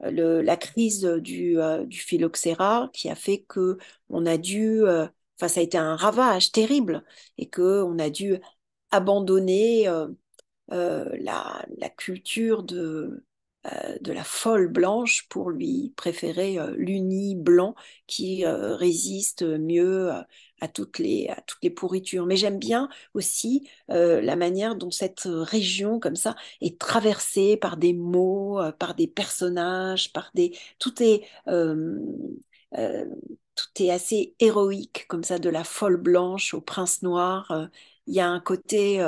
le, la crise du, du phylloxéra qui a fait que on a dû, enfin ça a été un ravage terrible et que on a dû abandonner la, la culture de, euh, de la folle blanche pour lui préférer euh, l'uni blanc qui euh, résiste mieux à toutes les, à toutes les pourritures. Mais j'aime bien aussi la manière dont cette région comme ça est traversée par des mots, par des personnages, par des... Tout est... tout est assez héroïque, comme ça, de la folle blanche au prince noir. Il y a un côté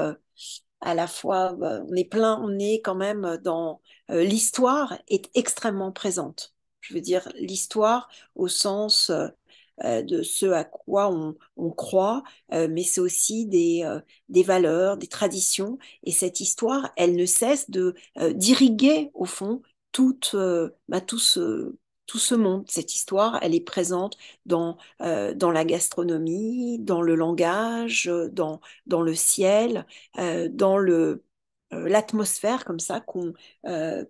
à la fois, on est plein, on est quand même dans euh, l'histoire est extrêmement présente. Je veux dire, l'histoire au sens euh, euh, de ce à quoi on, croit, mais c'est aussi des, des valeurs, des traditions. Et cette histoire, elle ne cesse de d'irriguer, au fond, bah, tout, ce, tout ce monde. Cette histoire, elle est présente dans, dans la gastronomie, dans le langage, dans, dans le ciel, dans le l'atmosphère comme ça qu'on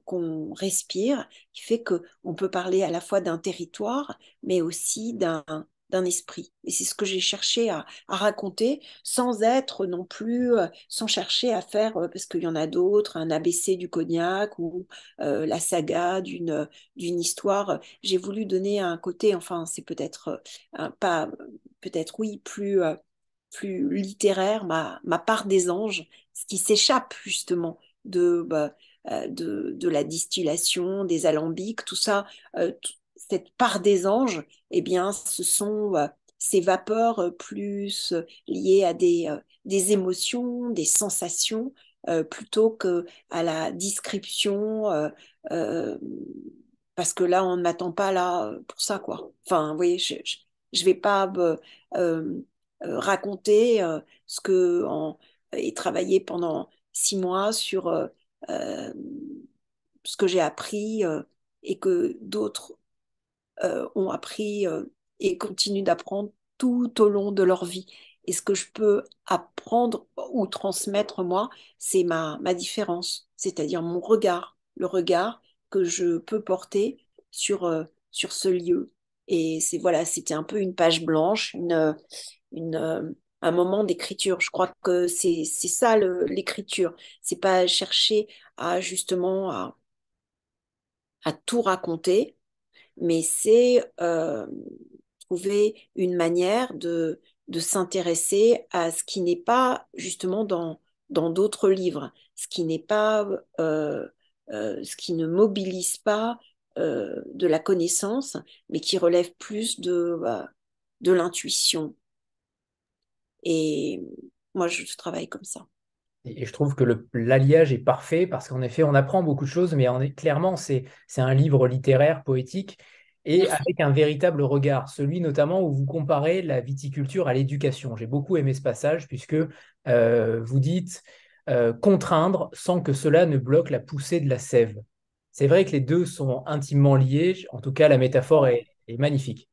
qu'on respire, qui fait que on peut parler à la fois d'un territoire, mais aussi d'un esprit. Et c'est ce que j'ai cherché à, raconter sans être non plus, euh, sans chercher à faire, euh, parce qu'il y en a d'autres, un ABC du cognac ou euh, la saga d'une d'une histoire. J'ai voulu donner un côté, enfin, c'est peut-être pas, peut-être oui, plus plus littéraire, ma, ma part des anges, ce qui s'échappe justement de, bah, de, de, la distillation, des alambics, tout ça, cette part des anges, eh bien, ce sont euh, ces vapeurs euh, plus euh, liées à des, des émotions, des sensations, plutôt que à la description, parce que là, on ne m'attend pas là pour ça, quoi. Enfin, vous voyez, je ne vais pas raconter ce que et travailler pendant six mois sur ce que j'ai appris et que d'autres euh, ont appris euh, et continuent d'apprendre tout au long de leur vie. Et ce que je peux apprendre ou transmettre moi, c'est ma, ma différence, c'est-à-dire mon regard, le regard que je peux porter sur, euh, sur ce lieu. Et c'est voilà, c'était un peu une page blanche, une, une, un moment d'écriture. Je crois que c'est ça l'écriture. C'est pas chercher à justement à, tout raconter, mais c'est euh, trouver une manière de, de s'intéresser à ce qui n'est pas justement dans dans d'autres livres, ce qui n'est pas, euh, euh, ce qui ne mobilise pas de la connaissance, mais qui relève plus de, de l'intuition. Et moi, je travaille comme ça. Et je trouve que l'alliage est parfait parce qu'en effet, on apprend beaucoup de choses, mais est, clairement, c'est un livre littéraire, poétique, et avec un véritable regard, celui notamment où vous comparez la viticulture à l'éducation. J'ai beaucoup aimé ce passage puisque euh, vous dites euh, contraindre sans que cela ne bloque la poussée de la sève. C'est vrai que les deux sont intimement liés, en tout cas la métaphore est, magnifique.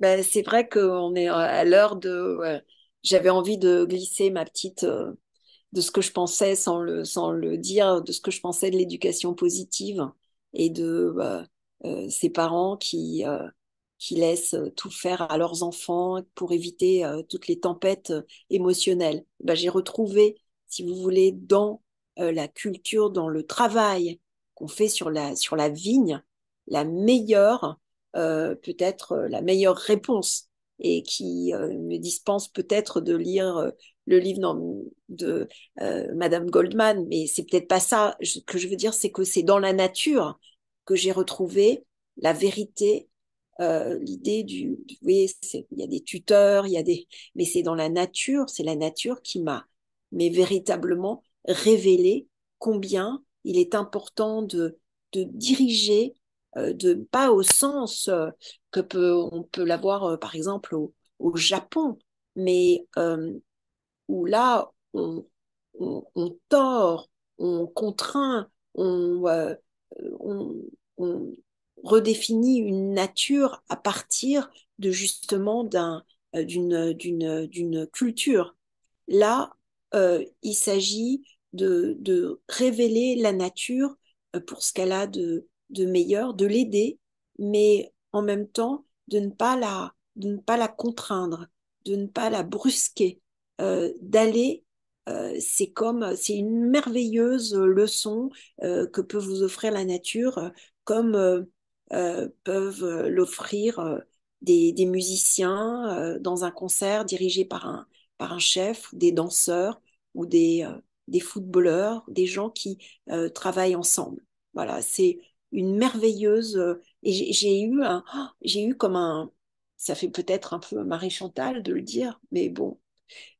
Ben, c'est vrai qu'on est à l'heure de... J'avais envie de glisser ma petite... Euh, de ce que je pensais sans le, sans le dire, de ce que je pensais de l'éducation positive et de bah, euh, ces parents qui, euh, qui laissent tout faire à leurs enfants pour éviter toutes les tempêtes émotionnelles. Bah, J'ai retrouvé, si vous voulez, dans la culture, dans le travail qu'on fait sur la, sur la vigne, la meilleure, peut-être la meilleure réponse et qui me dispense peut-être de lire le livre de euh, Madame Goldman, mais c'est peut-être pas ça. Ce que je veux dire, c'est que c'est dans la nature que j'ai retrouvé la vérité, euh, l'idée du, vous voyez, il y a des tuteurs, il y a des, mais c'est dans la nature, c'est la nature qui m'a, mais véritablement révélé combien il est important de, de diriger, euh, de pas au sens que peut, on peut l'avoir par exemple au, au Japon, mais où là, on, on, tord, on contraint, euh, on, on, redéfinit une nature à partir de justement d'un, euh, d'une, d'une, d'une culture. Là, euh, il s'agit de, de révéler la nature pour ce qu'elle a de, de meilleur, de l'aider, mais en même temps de ne pas la, de ne pas la contraindre, de ne pas la brusquer, euh, d'aller euh, c'est comme c'est une merveilleuse leçon euh, que peut vous offrir la nature, comme peuvent l'offrir des, musiciens dans un concert dirigé par un, par un chef, des danseurs ou des, des footballeurs, des gens qui travaillent ensemble. Voilà, c'est une merveilleuse. et j'ai eu un, j'ai eu comme un, ça fait peut-être un peu Marie Chantal de le dire, mais bon,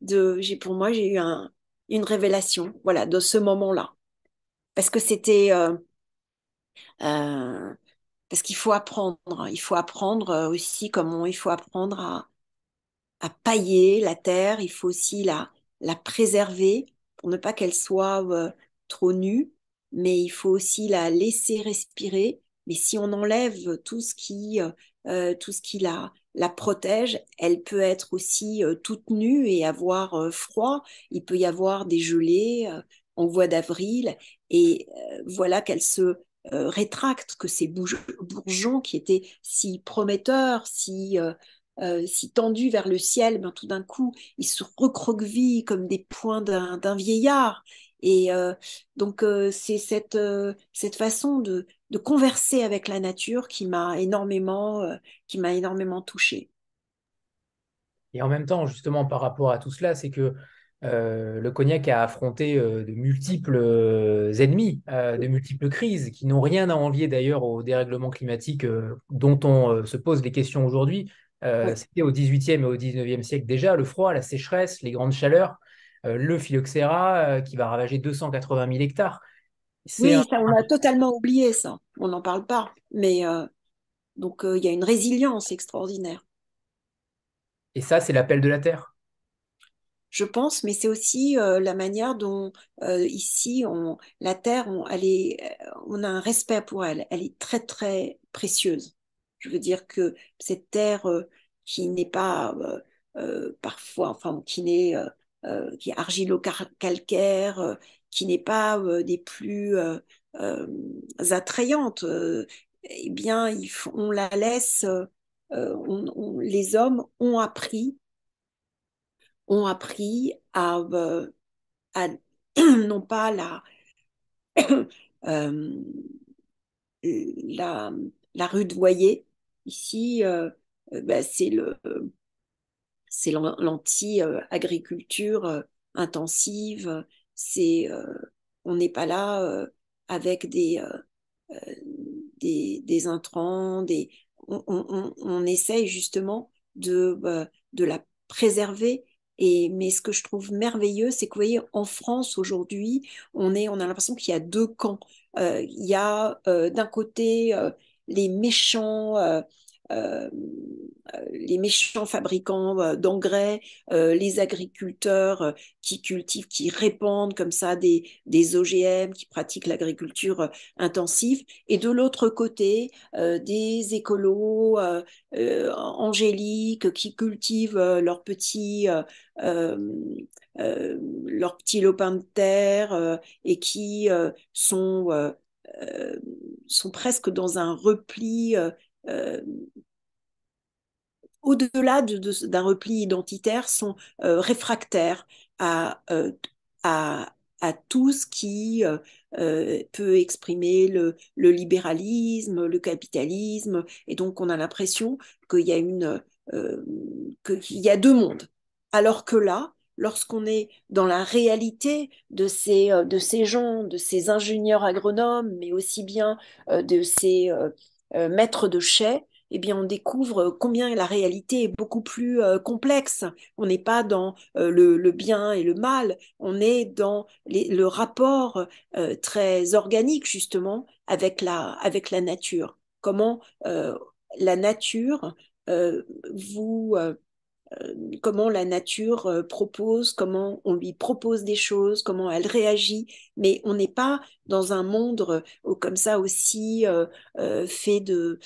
de, j'ai, pour moi, j'ai eu un, une révélation, voilà, de ce moment-là. Parce que c'était, euh, euh, parce qu'il faut apprendre, il faut apprendre aussi comment il faut apprendre à, pailler la terre, il faut aussi la, préserver pour ne pas qu'elle soit euh, trop nue, mais il faut aussi la laisser respirer. Mais si on enlève tout ce qui, tout ce qui la, la protège, elle peut être aussi euh, toute nue et avoir euh, froid. Il peut y avoir des gelées, en voie d'avril, et voilà qu'elle se rétracte, que ces bourgeons qui étaient si prometteurs, si si tendus vers le ciel, ben, tout d'un coup, ils se recroquevillent comme des poings d'un vieillard. Et donc, c'est cette, cette façon de, de, converser avec la nature qui m'a énormément, qui m'a énormément touchée. Et en même temps, justement, par rapport à tout cela, c'est que euh, le cognac a affronté euh, de multiples euh, ennemis, de multiples crises qui n'ont rien à envier d'ailleurs au dérèglement climatique dont on se pose les questions aujourd'hui. C'était au XVIIIe et au XIXe siècle déjà, le froid, la sécheresse, les grandes chaleurs, le phylloxéra qui va ravager 280 000 hectares. Oui, on a totalement oublié ça. On n'en parle pas. Mais donc il y a une résilience extraordinaire. Et ça, c'est l'appel de la Terre je pense, mais c'est aussi euh, la manière dont euh, ici, on, la Terre, on, elle est, euh, on a un respect pour elle. Elle est très, très précieuse. Je veux dire que cette Terre qui n'est pas parfois, enfin, qui n'est qui est argilo-calcaire, qui n'est pas des plus attrayantes, eh bien, on la laisse, les hommes ont appris ont appris à, euh, non pas la, euh, la, la rudoyer. Ici, euh, ben, c'est le c'est l'anti-agriculture intensive. C'est on n'est pas là avec des, des, intrants, des on, on, on, essaye justement de, de la préserver et, mais ce que je trouve merveilleux, c'est que vous voyez, en France aujourd'hui, on, on a l'impression qu'il y a deux camps. Euh, il y a euh, d'un côté euh, les méchants euh, euh, les méchants fabricants euh, d'engrais, les agriculteurs qui cultivent, qui répandent comme ça des, OGM, qui pratiquent l'agriculture intensive, et de l'autre côté, des écolos angéliques qui cultivent leurs petits leurs petits lopins de terre et qui sont, presque dans un repli euh, au-delà d'un repli identitaire, sont euh, réfractaires à, euh, à, tout ce qui peut exprimer le, le, libéralisme, le capitalisme. Et donc, on a l'impression qu'il y, a deux mondes. Alors que là, lorsqu'on est dans la réalité de ces, de ces gens, de ces ingénieurs agronomes, mais aussi bien de ces euh, maître de chais, eh bien, on découvre combien la réalité est beaucoup plus euh, complexe. On n'est pas dans euh, le, bien et le mal, on est dans le rapport très organique, justement, avec la, avec la nature. Comment la nature vous euh, comment la nature euh, propose, comment on lui propose des choses, comment elle réagit, mais on n'est pas dans un monde euh, comme ça aussi fait de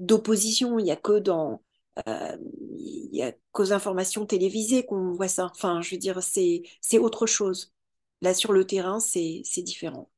d'opposition. Il n'y a que dans il y a qu'aux informations télévisées qu'on voit ça. Enfin, je veux dire, c'est autre chose. Là, sur le terrain, c'est différent.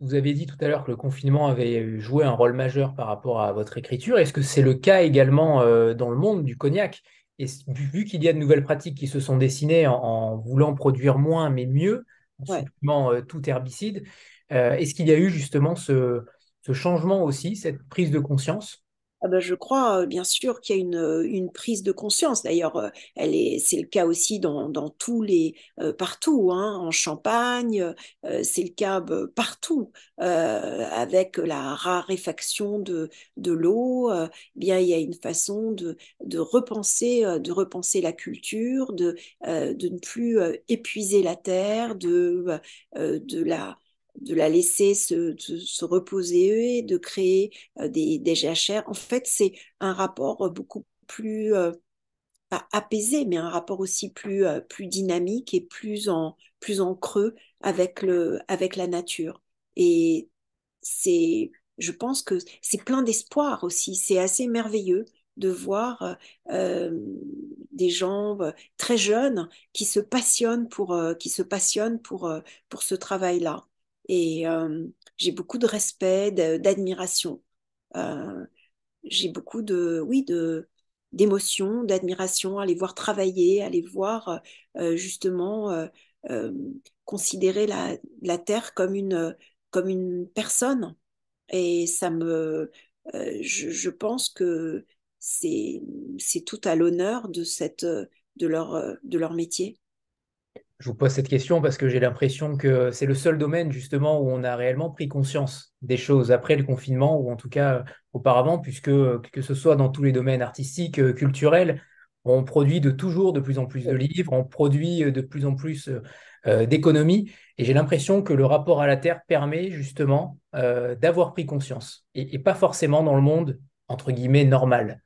Vous avez dit tout à l'heure que le confinement avait joué un rôle majeur par rapport à votre écriture. Est-ce que c'est le cas également euh, dans le monde du cognac? Et vu qu'il y a de nouvelles pratiques qui se sont dessinées en, voulant produire moins mais mieux, en supprimant euh, tout herbicide, euh, est-ce qu'il y a eu justement ce changement aussi, cette prise de conscience? Ah ben, je crois bien sûr qu'il y a une, une, prise de conscience. D'ailleurs, elle est, c'est le cas aussi dans, dans tous les partout, hein, en Champagne, c'est le cas bah, partout, avec la raréfaction de, de l'eau. Eh bien, il y a une façon de, de repenser, de repenser la culture, de, de ne plus épuiser la terre, de, de la de la laisser se, se, reposer, de créer euh, des, des. En fait, c'est un rapport beaucoup plus, euh, pas apaisé, mais un rapport aussi plus, euh, plus dynamique et plus en, plus en creux avec, le, avec la nature. Et c'est, je pense que c'est plein d'espoir aussi. C'est assez merveilleux de voir des gens très jeunes qui se passionnent pour, qui se passionnent pour, pour ce travail-là. Et j'ai beaucoup de respect, d'admiration. j'ai beaucoup de, oui, de, d'émotion, d'admiration, à les voir travailler, à les voir justement considérer la, la, Terre comme une, comme une personne. Et ça me, je, je, pense que c'est tout à l'honneur de, cette, de, leur, de leur métier. Je vous pose cette question parce que j'ai l'impression que c'est le seul domaine justement où on a réellement pris conscience des choses après le confinement ou en tout cas auparavant, puisque que ce soit dans tous les domaines artistiques, culturels, on produit de toujours de plus en plus de livres, on produit de plus en plus euh, d'économies. Et j'ai l'impression que le rapport à la Terre permet justement euh, d'avoir pris conscience. Et, pas forcément dans le monde entre guillemets normal.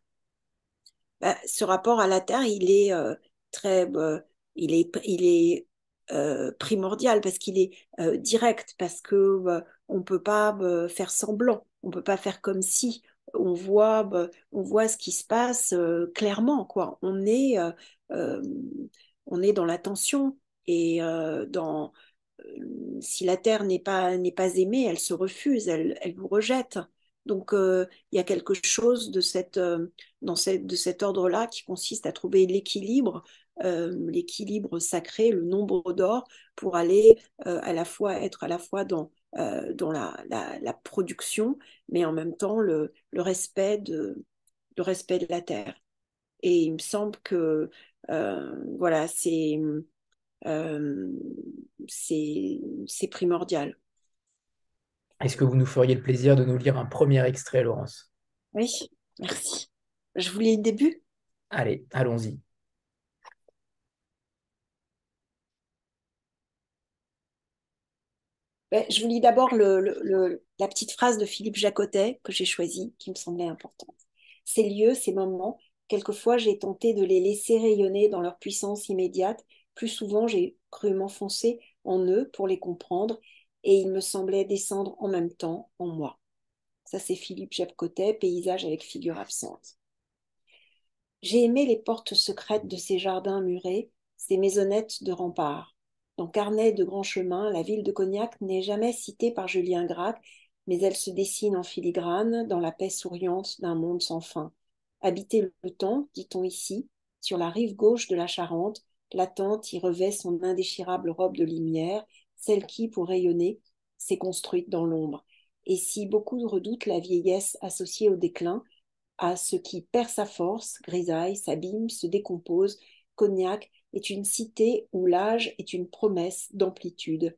Bah, ce rapport à la Terre, il est euh, très, il est, est primordial parce qu'il est direct, parce que on peut pas faire semblant, on peut pas faire comme si. On voit, on voit ce qui se passe clairement, quoi. On est, on est dans l'attention et dans si la terre n'est pas n'est pas aimée, elle se refuse, elle, elle vous rejette. Donc il y a quelque chose de cette dans cette, de cet ordre-là qui consiste à trouver l'équilibre l'équilibre sacré, le nombre d'or, pour aller à la fois être à la fois dans euh, dans la, la, production, mais en même temps le, le, respect de, le respect de la terre. Et il me semble que euh, voilà, c'est euh, c'est primordial. Est-ce que vous nous feriez le plaisir de nous lire un premier extrait, Laurence? Oui, merci. Je vous lis le début? Allez, allons-y. Ben, je vous lis d'abord la petite phrase de Philippe Jacotet que j'ai choisie, qui me semblait importante. Ces lieux, ces moments, quelquefois j'ai tenté de les laisser rayonner dans leur puissance immédiate. Plus souvent, j'ai cru m'enfoncer en eux pour les comprendre, et il me semblait descendre en même temps en moi. Ça, c'est Philippe Jacotet, Paysage avec figure absente. J'ai aimé les portes secrètes de ces jardins murés, ces maisonnettes de remparts. Dans Carnet de Grand Chemin, la ville de Cognac n'est jamais citée par Julien Gracq, mais elle se dessine en filigrane dans la paix souriante d'un monde sans fin. Habiter le temps, dit-on ici, sur la rive gauche de la Charente, l'attente y revêt son indéchirable robe de lumière, celle qui, pour rayonner, s'est construite dans l'ombre. Et si beaucoup redoutent la vieillesse associée au déclin, à ce qui perd sa force, grisaille, s'abîme, se décompose, Cognac est une cité où l'âge est une promesse d'amplitude,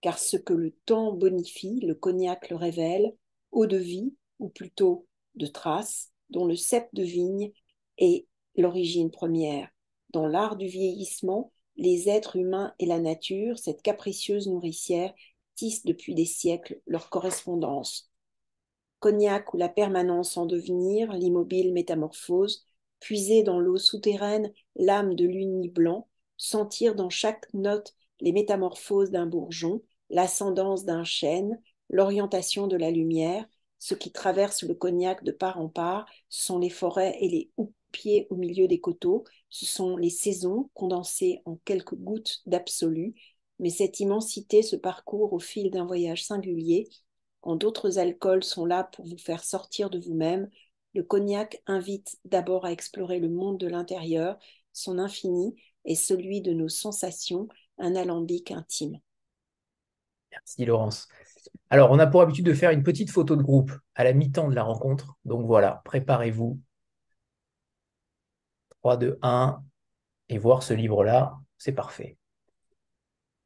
car ce que le temps bonifie, le cognac le révèle, eau de vie, ou plutôt de traces, dont le cep de vigne est l'origine première. Dans l'art du vieillissement, les êtres humains et la nature, cette capricieuse nourricière, tissent depuis des siècles leur correspondance. Cognac ou la permanence en devenir, l'immobile métamorphose, puiser dans l'eau souterraine l'âme de l'uni blanc, sentir dans chaque note les métamorphoses d'un bourgeon, l'ascendance d'un chêne, l'orientation de la lumière, ce qui traverse le cognac de part en part, ce sont les forêts et les houppiers au milieu des coteaux, ce sont les saisons condensées en quelques gouttes d'absolu, mais cette immensité se parcourt au fil d'un voyage singulier, quand d'autres alcools sont là pour vous faire sortir de vous-même, le cognac invite d'abord à explorer le monde de l'intérieur, son infini et celui de nos sensations, un alambic intime. Merci Laurence. Alors, on a pour habitude de faire une petite photo de groupe à la mi-temps de la rencontre. Donc voilà, préparez-vous. 3, 2, 1. Et voir ce livre-là, c'est parfait.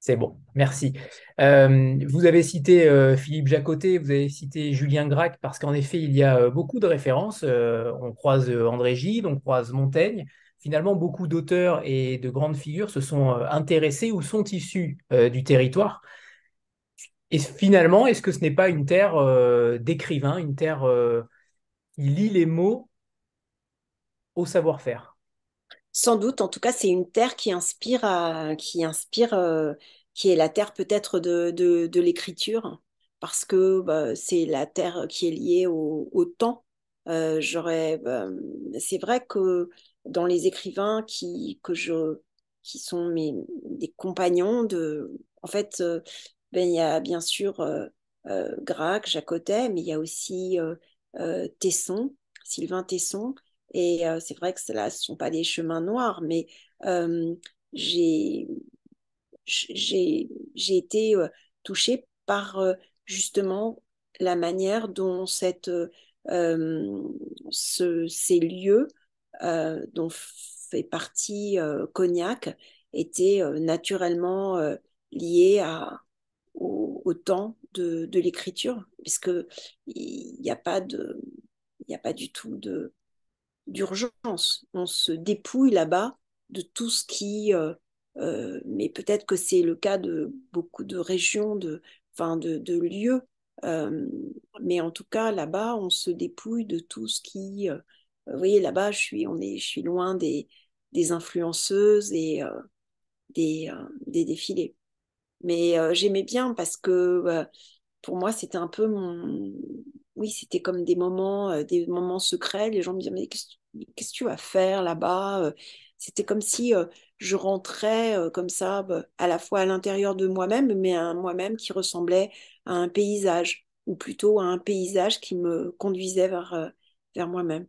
C'est bon, merci. Euh, vous avez cité euh, Philippe Jacotet, vous avez cité Julien Gracq, parce qu'en effet, il y a euh, beaucoup de références. on croise André Gide, on croise Montaigne. Finalement, beaucoup d'auteurs et de grandes figures se sont intéressés ou sont issus du territoire. Et finalement, est-ce que ce n'est pas une terre d'écrivains, une terre qui lit les mots au savoir-faire? Sans doute, en tout cas, c'est une terre qui inspire, qui inspire, euh, qui est la terre peut-être de, de, l'écriture, parce que bah, c'est la terre qui est liée au, temps. Euh, j'aurais, bah, c'est vrai que dans les écrivains qui, que je, qui sont mes, des compagnons de. En fait, ben, il y a bien sûr Grac, Jacotet, mais il y a aussi Tesson, Sylvain Tesson. Et c'est vrai que ce ne sont pas des chemins noirs, mais j'ai été touchée par justement la manière dont ces lieux dont fait partie Cognac étaient naturellement liés à, au, temps de, l'écriture, puisque il n'y a pas de, a pas du tout de d'urgence. On se dépouille là-bas de tout ce qui, euh, euh, mais peut-être que c'est le cas de beaucoup de régions, de, de, de lieux, euh, mais en tout cas là-bas, on se dépouille de tout ce qui, vous voyez, là-bas, je suis, on est, je suis loin des, des influenceuses et des, des défilés. Mais j'aimais bien parce que pour moi, c'était un peu mon, oui, c'était comme des moments, des moments secrets. Les gens me disaient, mais qu'est-ce que tu vas faire là-bas euh, C'était comme si euh, je rentrais euh, comme ça, bah, à la fois à l'intérieur de moi-même, mais à moi-même qui ressemblait à un paysage, ou plutôt à un paysage qui me conduisait vers, vers moi-même.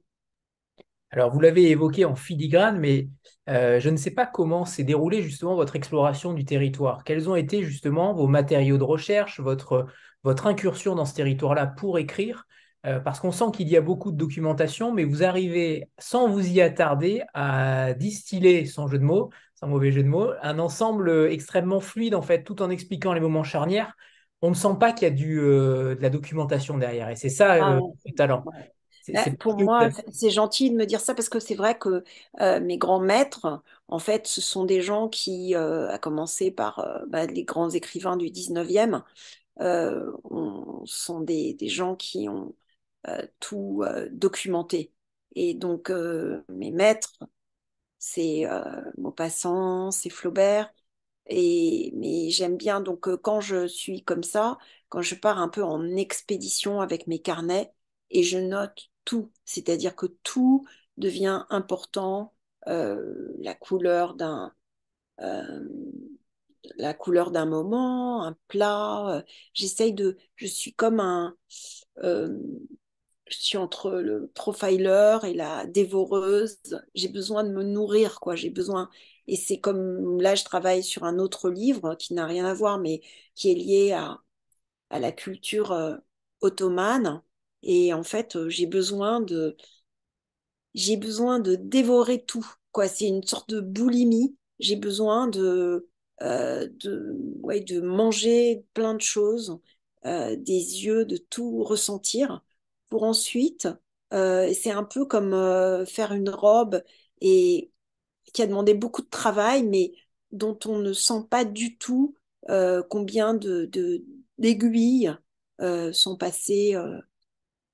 Alors, vous l'avez évoqué en filigrane, mais je ne sais pas comment s'est déroulée justement votre exploration du territoire. Quels ont été justement vos matériaux de recherche, votre, votre incursion dans ce territoire-là pour écrire euh, parce qu'on sent qu'il y a beaucoup de documentation, mais vous arrivez, sans vous y attarder, à distiller, sans jeu de mots, sans mauvais jeu de mots, un ensemble extrêmement fluide, en fait, tout en expliquant les moments charnières. On ne sent pas qu'il y a du, euh, de la documentation derrière, et c'est ça ah euh, le talent. Bah, pour moi, c'est gentil de me dire ça parce que c'est vrai que mes grands maîtres, en fait, ce sont des gens qui, à commencer par bah, les grands écrivains du 19e, sont des, gens qui ont euh, tout euh, documenté. Et donc, euh, mes maîtres, c'est Maupassant, c'est Flaubert. Et, mais j'aime bien, donc quand je suis comme ça, quand je pars un peu en expédition avec mes carnets et je note tout, c'est-à-dire que tout devient important, la couleur d'un la couleur d'un moment, un plat. J'essaye de, je suis comme un, je suis entre le profiler et la dévoreuse. J'ai besoin de me nourrir, quoi. J'ai besoin. Et c'est comme là, je travaille sur un autre livre qui n'a rien à voir, mais qui est lié à, à la culture euh, ottomane. Et en fait, euh, j'ai besoin de, j'ai besoin de dévorer tout, quoi. C'est une sorte de boulimie. J'ai besoin de, euh, de, ouais, de manger plein de choses, des yeux, de tout ressentir pour ensuite, euh, c'est un peu comme euh, faire une robe et qui a demandé beaucoup de travail, mais dont on ne sent pas du tout euh, combien de, d'aiguilles sont passées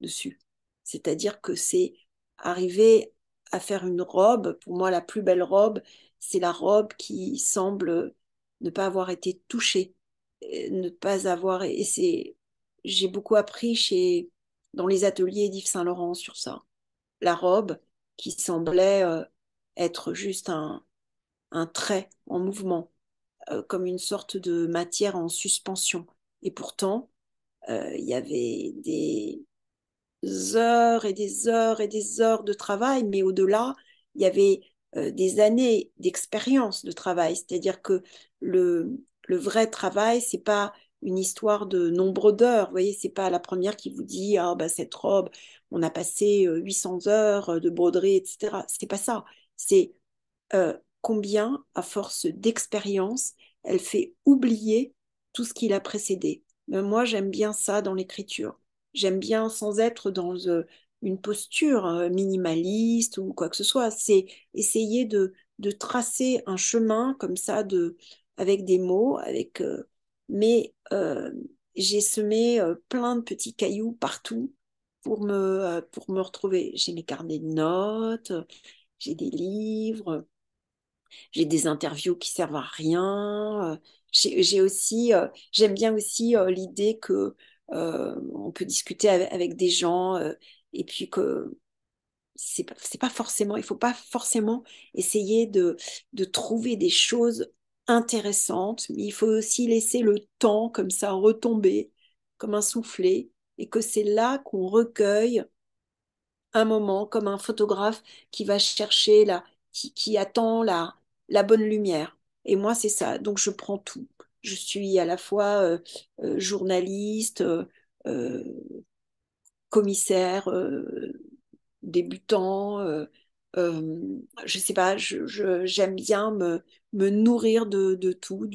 dessus. C'est-à-dire que c'est arriver à faire une robe, pour moi la plus belle robe, c'est la robe qui semble ne pas avoir été touchée, ne pas avoir... Et c'est, j'ai beaucoup appris chez dans les ateliers d'Yves Saint-Laurent sur ça. La robe qui semblait euh, être juste un, trait en mouvement, euh, comme une sorte de matière en suspension. Et pourtant, euh, il y avait des heures et des heures et des heures de travail, mais au-delà, il y avait des années d'expérience de travail. C'est-à-dire que le, le vrai travail, c'est pas une histoire de nombre d'heures. Vous voyez, c'est pas la première qui vous dit ah bah cette robe, on a passé 800 heures de broderie, etc. C'est pas ça. C'est euh, combien, à force d'expérience, elle fait oublier tout ce qui l'a précédé. Moi, j'aime bien ça dans l'écriture. J'aime bien sans être dans une posture minimaliste ou quoi que ce soit. C'est essayer de, de tracer un chemin comme ça de avec des mots, avec mais euh, j'ai semé euh, plein de petits cailloux partout pour me, euh, pour me retrouver. J'ai mes carnets de notes, j'ai des livres, j'ai des interviews qui servent à rien. J'ai aussi, j'aime bien aussi l'idée que on peut discuter avec, des gens et puis que c'est pas, pas forcément, il faut pas forcément essayer de, de trouver des choses intéressantes, mais il faut aussi laisser le temps comme ça retomber, comme un soufflet, et que c'est là qu'on recueille un moment, comme un photographe qui va chercher la, qui, qui attend la, la bonne lumière. Et moi, c'est ça. Donc, je prends tout. Je suis à la fois euh, euh, journaliste, euh, commissaire, débutant. je sais pas, j'aime bien me, nourrir de, tout.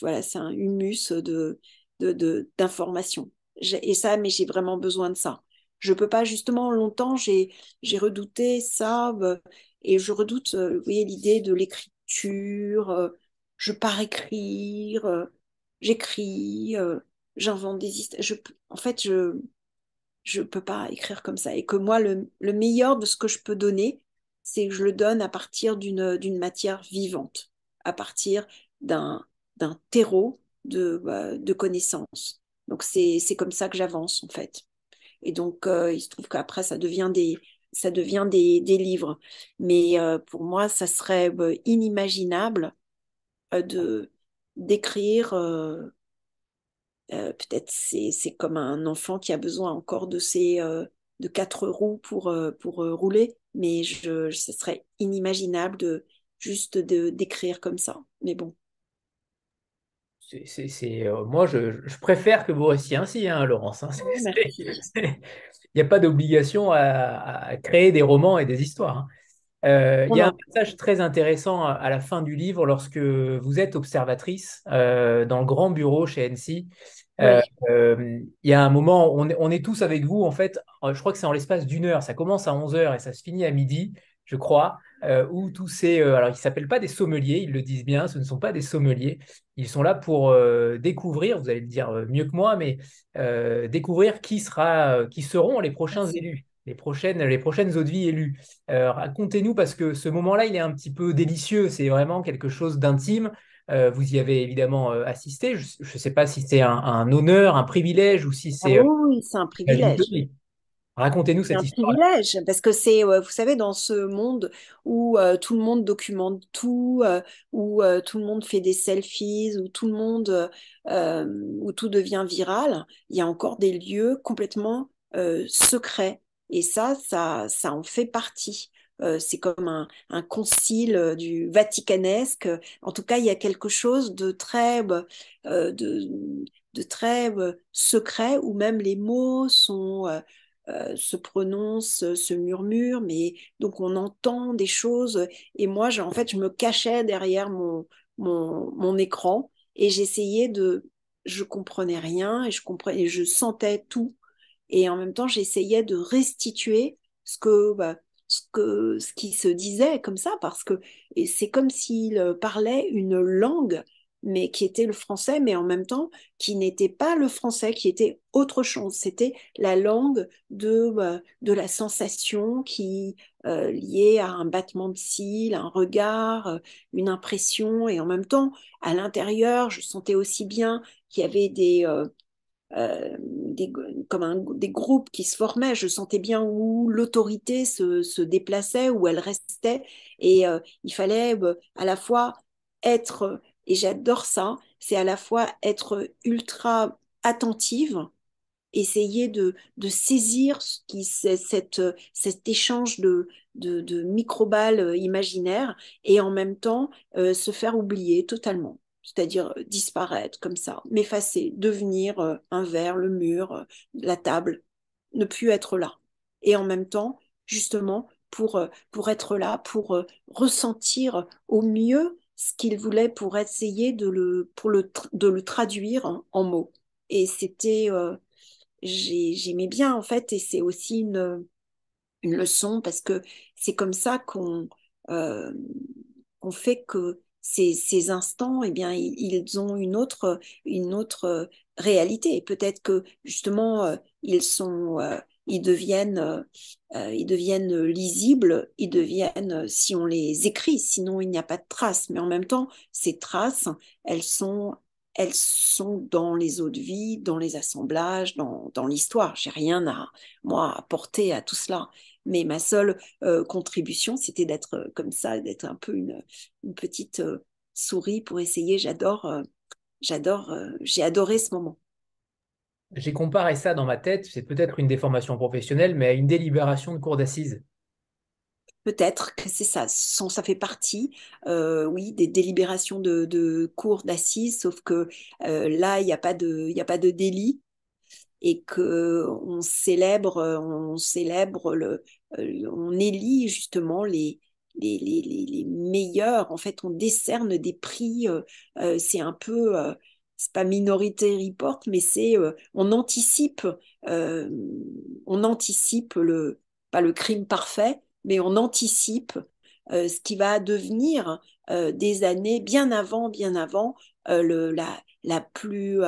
Voilà, c'est un humus de, d'informations. Et ça, mais j'ai vraiment besoin de ça. Je peux pas, justement, longtemps, j'ai redouté ça, et je redoute, vous voyez, l'idée de l'écriture, je pars écrire, j'écris, j'invente des histoires. En fait, je je peux pas écrire comme ça. Et que moi, le, le meilleur de ce que je peux donner, c'est que je le donne à partir d'une matière vivante, à partir d'un terreau de, bah, de connaissances. Donc, c'est comme ça que j'avance, en fait. Et donc, euh, il se trouve qu'après, ça devient des, ça devient des livres. Mais euh, pour moi, ça serait bah, inimaginable euh, de d'écrire euh, peut-être c'est c'est comme un enfant qui a besoin encore de ses euh, de quatre roues pour euh, pour rouler, mais je, ce serait inimaginable de juste de d'écrire comme ça. Mais bon. C'est, moi, je, je, préfère que vous restiez ainsi, hein, Laurence. Hein. Il n'y a pas d'obligation à, à, créer des romans et des histoires. Hein. Il y a un passage très intéressant à la fin du livre lorsque vous êtes observatrice dans le grand bureau chez NC euh, euh, il y a un moment, on est, on est, tous avec vous, en fait, euh, je crois que c'est en l'espace d'une heure, ça commence à 11 heures et ça se finit à midi, je crois, où tous ces... alors, ils ne s'appellent pas des sommeliers, ils le disent bien, ce ne sont pas des sommeliers, ils sont là pour découvrir, vous allez le dire mieux que moi, mais découvrir qui, sera, qui seront les prochains élus. Les prochaines, les prochaines eaux de vie élues. Racontez-nous, parce que ce moment-là, il est un petit peu délicieux. C'est vraiment quelque chose d'intime. Euh, vous y avez évidemment euh, assisté. Je ne sais pas si c'est un, honneur, un privilège ou si c'est. Ah oui, c'est un privilège. Racontez-nous cette histoire. C'est un privilège parce que c'est, vous savez, dans ce monde où tout le monde documente tout, où tout le monde fait des selfies, où tout le monde, où tout devient viral, il y a encore des lieux complètement secrets. Et ça, ça, ça en fait partie. Euh, c'est comme un, concile euh, du vaticanesque. En tout cas, il y a quelque chose de très, bah, euh, de, très secret où même les mots se prononcent, se murmurent, mais donc on entend des choses. Et moi, en fait, je me cachais derrière mon, mon, mon écran et j'essayais de, je comprenais rien et je comprenais, et je sentais tout. Et en même temps, j'essayais de restituer bah, ce, que, ce qui se disait comme ça, parce que c'est comme s'il parlait une langue, mais qui était le français, mais en même temps qui n'était pas le français, qui était autre chose. C'était la langue de, bah, de la sensation qui euh, liée à un battement de cils, un regard, euh, une impression, et en même temps, à l'intérieur, je sentais aussi bien qu'il y avait des, euh, euh, des, comme un, des groupes qui se formaient. Je sentais bien où l'autorité se, se, déplaçait, où elle restait. Et euh, il fallait euh, à la fois être, et j'adore ça, c'est à la fois être ultra attentive, essayer de, de saisir ce qui, cette, cet échange de, de, de imaginaires et en même temps se faire oublier totalement c'est-à-dire euh, disparaître comme ça, m'effacer, devenir euh, un verre, le mur, euh, la table, ne plus être là. Et en même temps, justement, pour, pour être là, pour ressentir au mieux ce qu'il voulait pour essayer de le, pour le, de le traduire en, mots. Et c'était, j'aimais bien en fait, et c'est aussi une, une leçon parce que c'est comme ça qu'on qu'on fait que ces, instants, eh bien, ils, ont une autre, une autre euh, réalité. Peut-être que justement, euh, ils sont, euh, ils deviennent, ils deviennent lisibles, ils deviennent, si on les écrit, sinon il n'y a pas de traces. Mais en même temps, ces traces, elles sont, elles sont dans les eaux de vie, dans les assemblages, dans, dans l'histoire. J'ai rien à moi apporter à tout cela, Mais ma seule contribution, c'était d'être comme ça, d'être un peu une, une petite souris pour essayer. J'adore, j'adore, j'ai adoré ce moment. J'ai comparé ça dans ma tête, c'est peut-être une déformation professionnelle, mais à une délibération de cour d'assises. Peut-être que c'est ça, ça fait partie, euh, oui, des délibérations de, de cours d'assises, sauf que euh, là, il n'y a, pas de, a pas de délit et que on célèbre, on célèbre euh, on élit justement les, les, les, les, meilleurs. En fait, on décerne des prix. c'est un peu, c'est pas Minority Report, mais c'est, on anticipe, on anticipe le, pas le crime parfait, mais on anticipe euh, ce qui va devenir euh, des années bien avant, bien avant euh, le, la, la plus,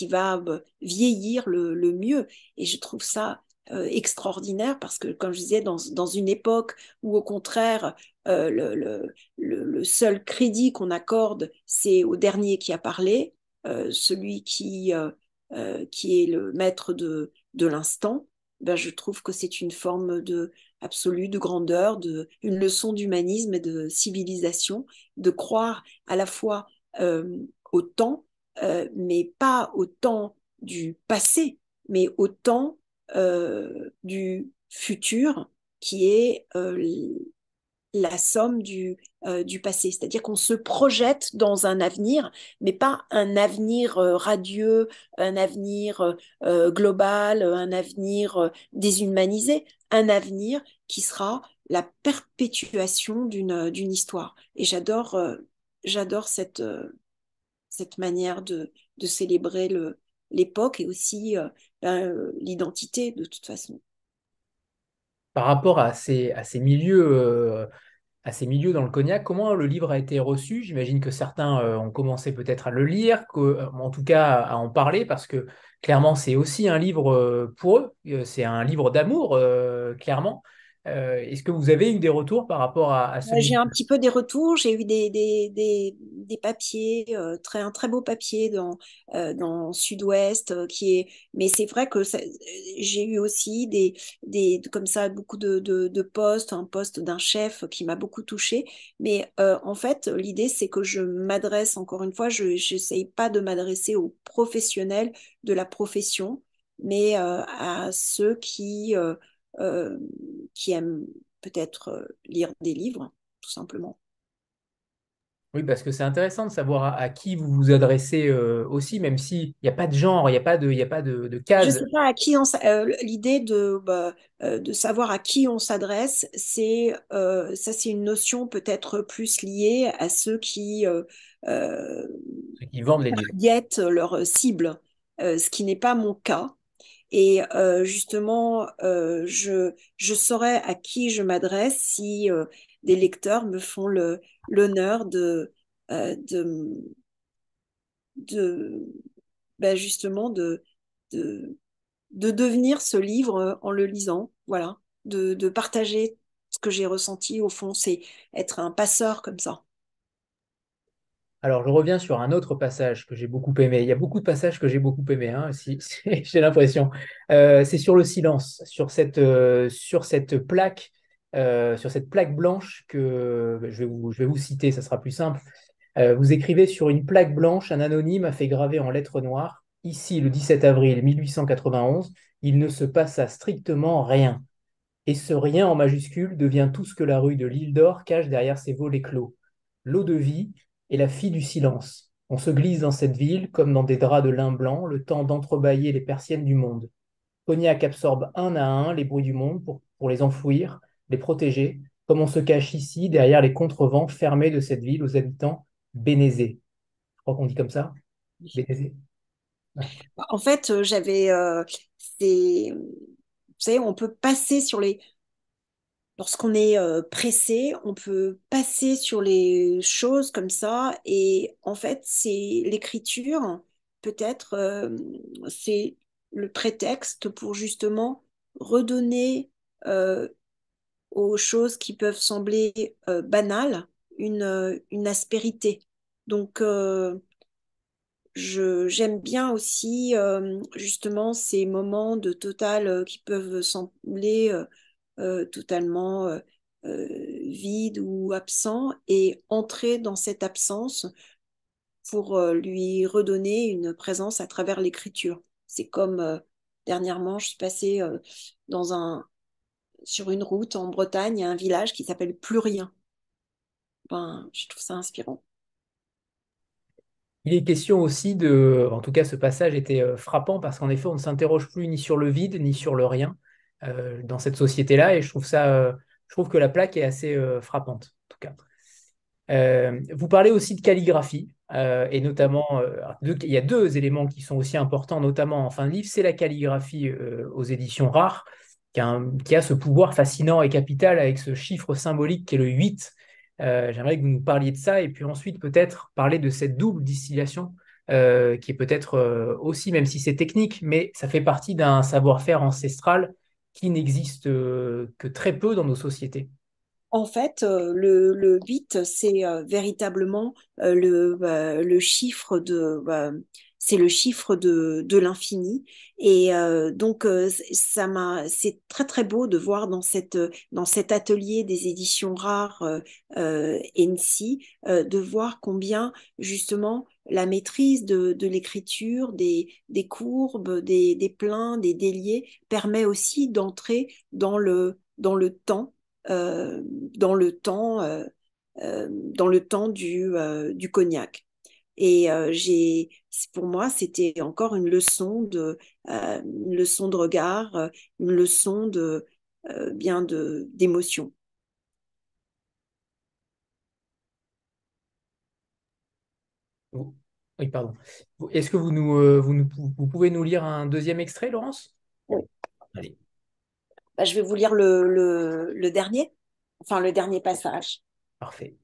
qui va vieillir le, mieux. Et je trouve ça extraordinaire parce que, comme je disais, dans, dans une époque où au contraire, le, le, le, seul crédit qu'on accorde, c'est au dernier qui a parlé, celui qui, qui est le maître de, de l'instant. Ben, je trouve que c'est une forme de, absolue de grandeur, de, une leçon d'humanisme et de civilisation, de croire à la fois euh, au temps, euh, mais pas au temps du passé, mais au temps euh, du futur, qui est la somme du, euh, du passé. C'est-à-dire qu'on se projette dans un avenir, mais pas un avenir euh, radieux, un avenir euh, global, un avenir déshumanisé, un avenir qui sera la perpétuation d'une, d'une histoire. Et j'adore, j'adore cette, cette manière de, célébrer l'époque et aussi ben, l'identité de toute façon. Par rapport à ces, milieux, euh, à ces milieux dans le cognac, comment le livre a été reçu? J'imagine que certains euh, ont commencé peut-être à le lire, euh, en tout cas à en parler, parce que clairement c'est aussi un livre pour eux, c'est un livre d'amour, clairement. Euh, est-ce que vous avez eu des retours par rapport à, à ce J'ai un petit peu des retours. J'ai eu des, des, des, des papiers, euh, très, un très beau papier dans, euh, dans Sud-Ouest, qui est. Mais c'est vrai que j'ai eu aussi des, des, comme ça, beaucoup de, de, de postes, un poste d'un chef qui m'a beaucoup touché. Mais en fait, l'idée, c'est que je m'adresse, encore une fois, je n'essaye pas de m'adresser aux professionnels de la profession, mais à ceux qui euh, qui aiment peut-être euh, lire des livres, tout simplement. Oui, parce que c'est intéressant de savoir à, qui vous vous adressez euh, aussi, même s'il n'y a pas de genre, il n'y a pas de, il a pas de, de case. Je ne sais pas à qui on l'idée de, bah, de savoir à qui on s'adresse, c'est ça, c'est une notion peut-être plus liée à ceux qui, ceux qui vendent les livres, leur cible, ce qui n'est pas mon cas. Et euh, justement, euh, je, je saurais à qui je m'adresse si euh, des lecteurs me font l'honneur de, de, de ben justement de, de, de devenir ce livre en le lisant, voilà, de, de partager ce que j'ai ressenti. Au fond, c'est être un passeur comme ça. Alors, je reviens sur un autre passage que j'ai beaucoup aimé. Il y a beaucoup de passages que j'ai beaucoup aimé, hein, j'ai l'impression. Euh, c'est sur le silence, sur cette, euh, euh, plaque blanche que je vais vous, je vais vous citer, ça sera plus simple. vous écrivez sur une plaque blanche, un anonyme a fait graver en lettres noires, ici le 17 avril 1891, il ne se passa strictement rien. Et ce rien en majuscule devient tout ce que la rue de l'île d'Or cache derrière ses volets clos. L'eau de vie, et la fille du silence. On se glisse dans cette ville comme dans des draps de lin blanc, le temps d'entrebâiller les persiennes du monde. Cognac absorbe un à un les bruits du monde pour, pour les enfouir, les protéger, comme on se cache ici derrière les contrevents fermés de cette ville aux habitants bénézés. Je crois qu'on dit comme ça Bénézés. En fait, euh, j'avais. Euh, vous savez, on peut passer sur les lorsqu'on est euh, pressé, on peut passer sur les choses comme ça. Et en fait, c'est l'écriture, peut-être, euh, c'est le prétexte pour justement redonner euh, aux choses qui peuvent sembler banales une, une aspérité. Donc, j'aime bien aussi justement ces moments de total qui peuvent sembler totalement vide ou absent et entrer dans cette absence pour lui redonner une présence à travers l'écriture. C'est comme dernièrement, je suis passée dans un, sur une route en Bretagne, il y a un village qui s'appelle Plus Rien. Ben, je trouve ça inspirant. Il est question aussi de, en tout cas ce passage était euh, frappant parce qu'en effet on ne s'interroge plus ni sur le vide ni sur le rien euh, dans cette société-là et je trouve ça, euh, je trouve que la plaque est assez frappante en tout cas. vous parlez aussi de calligraphie et notamment, il y a deux éléments qui sont aussi importants, notamment en fin de livre, c'est la calligraphie aux éditions rares qui a, ce pouvoir fascinant et capital avec ce chiffre symbolique qui est le 8 euh, j'aimerais que vous nous parliez de ça et puis ensuite peut-être parler de cette double distillation euh, qui est peut-être euh, aussi, même si c'est technique, mais ça fait partie d'un savoir-faire ancestral qui n'existe que très peu dans nos sociétés. En fait, le, le 8, c'est véritablement le, le, chiffre de c'est le chiffre de, l'infini. Et euh, donc, euh, ça m'a, c'est très très beau de voir dans cette dans cet atelier des éditions rares euh, NC, de voir combien justement la maîtrise de, l'écriture, des, courbes, des, pleins, des déliés permet aussi d'entrer dans le temps, dans le temps, dans le temps du, cognac. Et euh, pour moi, c'était encore une leçon de, euh, regard, euh, une leçon de bien d'émotion. Oui, pardon. Est-ce que vous, nous, vous, vous, pouvez nous lire un deuxième extrait, Laurence? Oui. Allez. Bah, je vais vous lire le, le, le dernier, enfin le dernier passage. Parfait.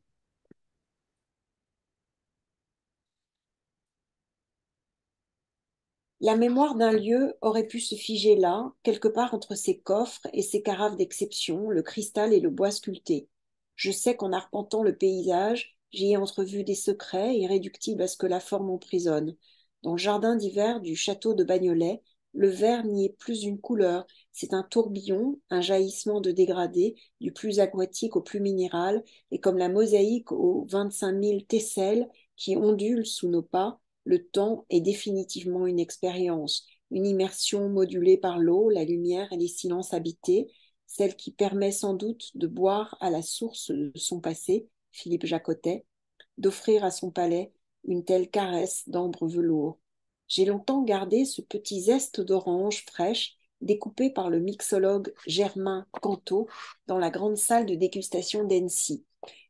La mémoire d'un lieu aurait pu se figer là, quelque part entre ces coffres et ces carafes d'exception, le cristal et le bois sculpté. Je sais qu'en arpentant le paysage, j'y ai entrevu des secrets irréductibles à ce que la forme emprisonne. Dans le jardin d'hiver du château de Bagnolet, le vert n'y est plus une couleur, c'est un tourbillon, un jaillissement de dégradé, du plus aquatique au plus minéral, et comme la mosaïque aux vingt-cinq mille tesselles qui ondulent sous nos pas, le temps est définitivement une expérience, une immersion modulée par l'eau, la lumière et les silences habités, celle qui permet sans doute de boire à la source de son passé, Philippe Jacotet, d'offrir à son palais une telle caresse d'ambre velours. J'ai longtemps gardé ce petit zeste d'orange fraîche découpé par le mixologue Germain Canto dans la grande salle de dégustation d'Annecy.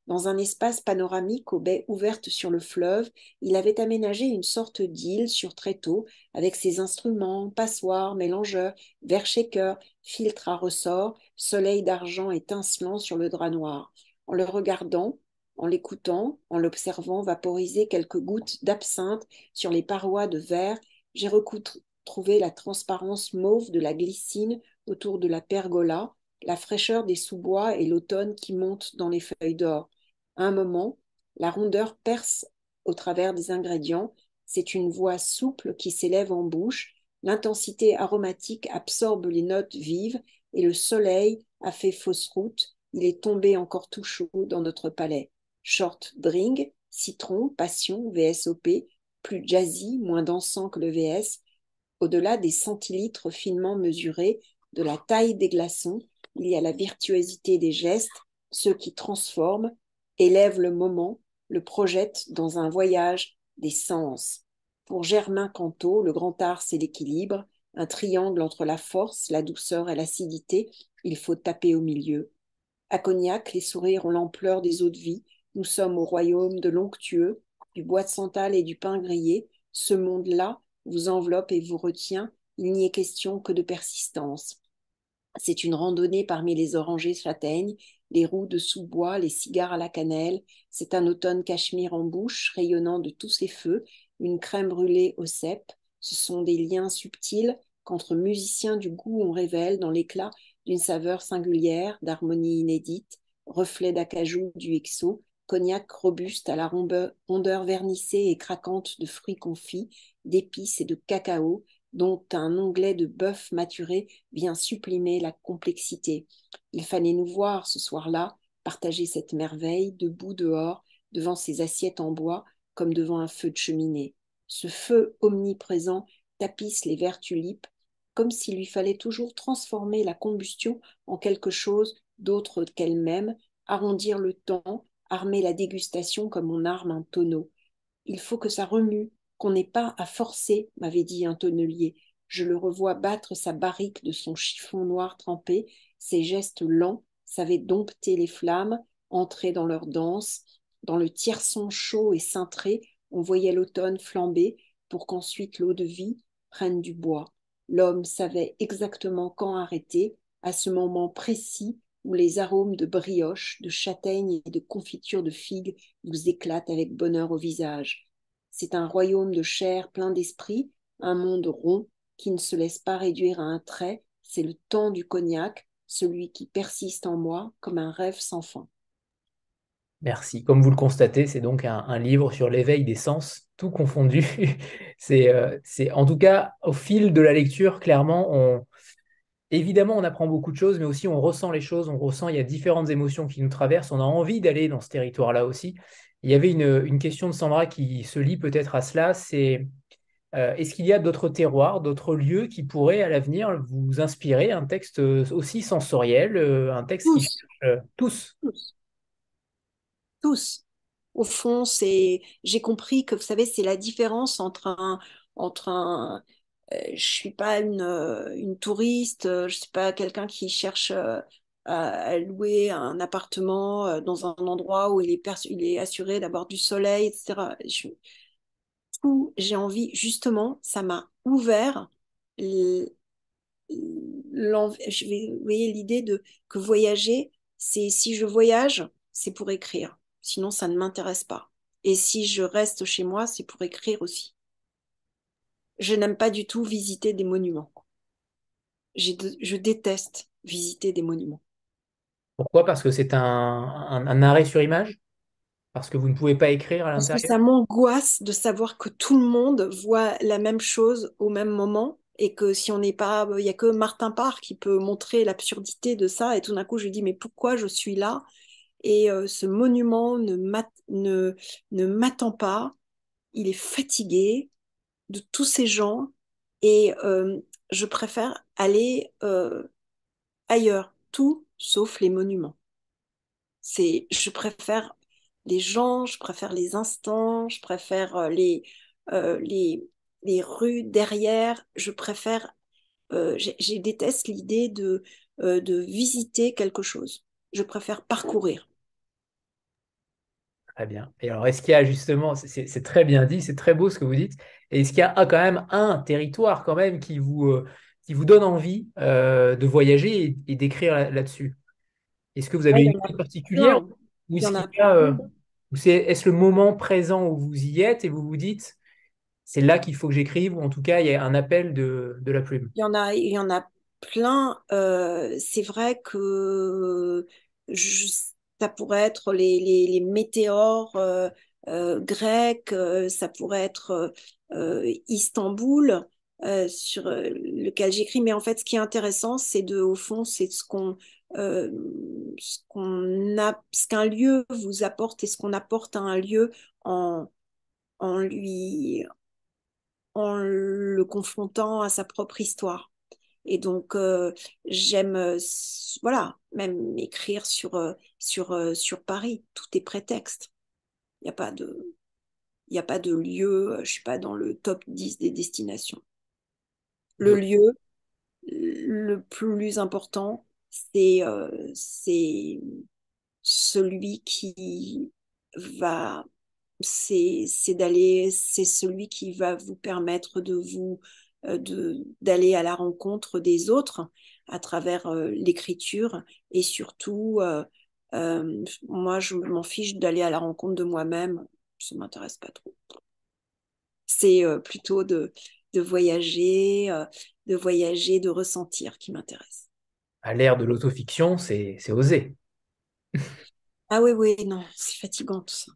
Dans un espace panoramique aux baies ouvertes sur le fleuve, il avait aménagé une sorte d'île sur tréteau avec ses instruments, passoires, mélangeurs, verre shaker, filtres à ressort, soleil d'argent étincelant sur le drap noir. En le regardant, en l'écoutant, en l'observant vaporiser quelques gouttes d'absinthe sur les parois de verre, j'ai retrouvé la transparence mauve de la glycine autour de la pergola, la fraîcheur des sous-bois et l'automne qui monte dans les feuilles d'or. À un moment, la rondeur perce au travers des ingrédients, c'est une voix souple qui s'élève en bouche, l'intensité aromatique absorbe les notes vives et le soleil a fait fausse route, il est tombé encore tout chaud dans notre palais. Short drink, citron, passion, VSOP, plus jazzy, moins dansant que le VS, au-delà des centilitres finement mesurés, de la taille des glaçons, il y a la virtuosité des gestes, ceux qui transforment, élève le moment, le projette dans un voyage des sens. Pour Germain Canto, le grand art, c'est l'équilibre, un triangle entre la force, la douceur et l'acidité, il faut taper au milieu. À Cognac, les sourires ont l'ampleur des eaux de vie, nous sommes au royaume de l'onctueux, du bois de santal et du pain grillé, ce monde-là vous enveloppe et vous retient, il n'y est question que de persistance. C'est une randonnée parmi les orangers châtaignes, les roues de sous-bois, les cigares à la cannelle. C'est un automne cachemire en bouche, rayonnant de tous ses feux, une crème brûlée au cèpe. Ce sont des liens subtils qu'entre musiciens du goût on révèle dans l'éclat d'une saveur singulière, d'harmonie inédite, reflet d'acajou du exo, cognac robuste à la rondeur vernissée et craquante de fruits confits, d'épices et de cacao, dont un onglet de bœuf maturé vient supprimer la complexité. Il fallait nous voir ce soir-là, partager cette merveille, debout dehors, devant ces assiettes en bois, comme devant un feu de cheminée. Ce feu omniprésent tapisse les verts tulipes, comme s'il lui fallait toujours transformer la combustion en quelque chose d'autre qu'elle-même, arrondir le temps, armer la dégustation comme on arme un tonneau. Il faut que ça remue, qu'on n'ait pas à forcer, m'avait dit un tonnelier. Je le revois battre sa barrique de son chiffon noir trempé, ses gestes lents savaient dompter les flammes, entrer dans leur danse. Dans le tierçon chaud et cintré, on voyait l'automne flamber pour qu'ensuite l'eau de vie prenne du bois. L'homme savait exactement quand arrêter, à ce moment précis où les arômes de brioche, de châtaigne et de confiture de figues nous éclatent avec bonheur au visage. C'est un royaume de chair plein d'esprit, un monde rond qui ne se laisse pas réduire à un trait, c'est le temps du cognac, celui qui persiste en moi comme un rêve sans fin. Merci. Comme vous le constatez, c'est donc un, livre sur l'éveil des sens, tout confondu. Euh, c'est, en tout cas, au fil de la lecture, clairement, on, évidemment, on apprend beaucoup de choses, mais aussi on ressent les choses, on ressent, il y a différentes émotions qui nous traversent, on a envie d'aller dans ce territoire-là aussi. Il y avait une, question de Sandra qui se lie peut-être à cela, c'est euh, est-ce qu'il y a d'autres terroirs, d'autres lieux qui pourraient à l'avenir vous inspirer un texte aussi sensoriel, euh, un texte tous. qui... tous? tous tous. Au fond, c'est, j'ai compris que vous savez, c'est la différence entre un, entre un, euh, je suis pas une, euh, touriste, euh, je suis pas quelqu'un qui cherche à, louer un appartement dans un endroit où il est, assuré d'avoir du soleil, etc. j'ai envie, justement, ça m'a ouvert je l'idée de que voyager, c'est si je voyage, c'est pour écrire. Sinon, ça ne m'intéresse pas. Et si je reste chez moi, c'est pour écrire aussi. Je n'aime pas du tout visiter des monuments. Je déteste visiter des monuments. Pourquoi? Parce que c'est un, arrêt sur image? Parce que vous ne pouvez pas écrire à l'intérieur Parce que ça m'angoisse de savoir que tout le monde voit la même chose au même moment et que si on n'est pas, il n'y a que Martin Parr qui peut montrer l'absurdité de ça et tout d'un coup je lui dis mais pourquoi je suis là? Et euh, ce monument ne m'attend pas, il est fatigué de tous ces gens et euh, je préfère aller euh, ailleurs, tout sauf les monuments. C'est, je préfère les gens, je préfère les instants, je préfère les, les, les rues derrière, je préfère, je déteste l'idée de, de visiter quelque chose. Je préfère parcourir. Très bien. Et alors, est-ce qu'il y a justement, c'est très bien dit, c'est très beau ce que vous dites, et est-ce qu'il y a quand même un territoire quand même qui vous, euh, qui vous donne envie euh, de voyager et, d'écrire là-dessus? Est-ce que vous avez une idée particulière Ou est-ce est-ce le moment présent où vous y êtes et vous vous dites, c'est là qu'il faut que j'écrive, ou en tout cas, il y a un appel de, la plume? Il y en a, il y en a plein. Euh, c'est vrai que je ça pourrait être les, météores euh, euh, grecs, euh, ça pourrait être Istanbul, sur lequel j'écris. Mais en fait, ce qui est intéressant, c'est de, au fond, c'est ce qu'on qu'un lieu vous apporte et ce qu'on apporte à un lieu en, en lui, en le confrontant à sa propre histoire. Et donc, euh, j'aime, euh, voilà, même écrire sur, euh, sur, sur Paris. Tout est prétexte. Il n'y a pas de... Il n'y a pas de lieu, je ne suis pas dans le top 10 des destinations. Le lieu, le plus important, c'est c'est celui qui va, c'est d'aller, c'est celui qui va vous permettre de vous euh, d'aller à la rencontre des autres à travers euh, l'écriture et surtout, euh, moi, je m'en fiche d'aller à la rencontre de moi-même, ça ne m'intéresse pas trop. C'est plutôt de, de voyager, de voyager, de ressentir qui m'intéresse. À l'ère de l'autofiction, c'est osé. ah oui, oui, non, c'est fatigant tout ça.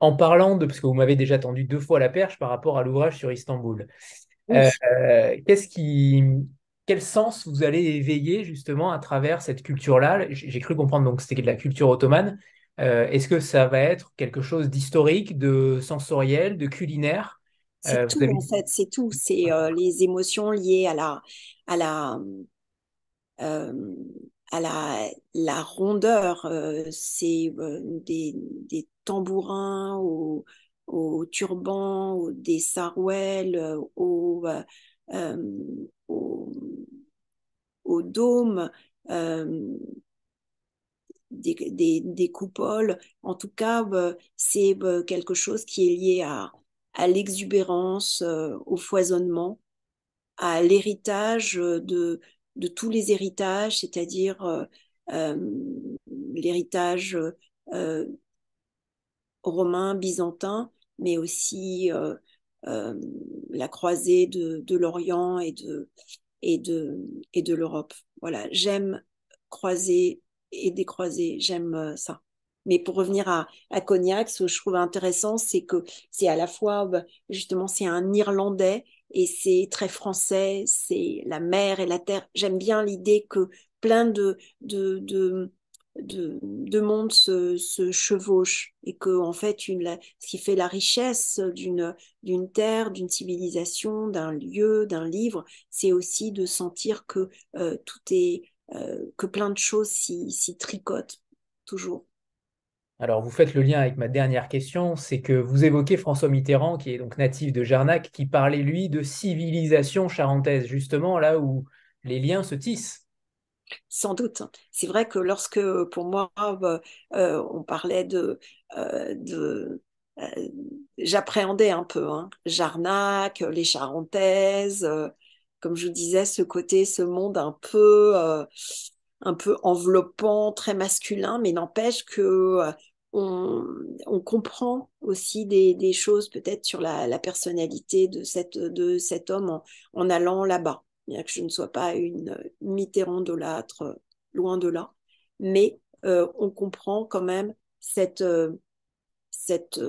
En parlant de, parce que vous m'avez déjà tendu deux fois la perche par rapport à l'ouvrage sur Istanbul. Oui. Euh, qu'est-ce qui, quel sens vous allez éveiller justement à travers cette culture-là? J'ai cru comprendre donc c'était de la culture ottomane. Euh, est-ce que ça va être quelque chose d'historique, de sensoriel, de culinaire? C'est Euh, tout vous avez... en fait, c'est tout. C'est les émotions liées à la, à la, à la, la rondeur. c'est des, des tambourins au, au turban, au- des sarouels, euh, au, euh, euh, au, au dôme. euh, des, coupoles. En tout cas, euh, c'est euh, quelque chose qui est lié à, l'exubérance, euh, au foisonnement, à l'héritage de, tous les héritages, c'est-à-dire l'héritage romain, byzantin, mais aussi euh, euh, la croisée de, de l'Orient et de, et de, et de l'Europe. Voilà, j'aime croiser et décroiser, j'aime euh, ça. Mais pour revenir à, à Cognac, ce que je trouve intéressant, c'est que c'est à la fois, bah, justement, c'est un Irlandais et c'est très français, c'est la mer et la terre. J'aime bien l'idée que plein de, de, de, de, de mondes se, se chevauchent et que, en fait, une, ce qui fait la richesse d'une, terre, d'une civilisation, d'un lieu, d'un livre, c'est aussi de sentir que euh, tout est, euh, que plein de choses s'y tricotent toujours. Alors, vous faites le lien avec ma dernière question, c'est que vous évoquez François Mitterrand, qui est donc natif de Jarnac, qui parlait, lui, de civilisation charentaise, justement là où les liens se tissent. Sans doute. C'est vrai que lorsque, pour moi, euh, euh, on parlait de, euh, j'appréhendais un peu, hein, Jarnac, les Charentaises, comme je vous disais, ce côté, ce monde un peu, un peu enveloppant, très masculin, mais n'empêche que on, comprend aussi des, choses peut-être sur la, personnalité de, cet homme en allant là-bas. Bien que je ne sois pas une Mitterrandolâtre, euh, loin de là, mais euh, on comprend quand même cette, euh, cette,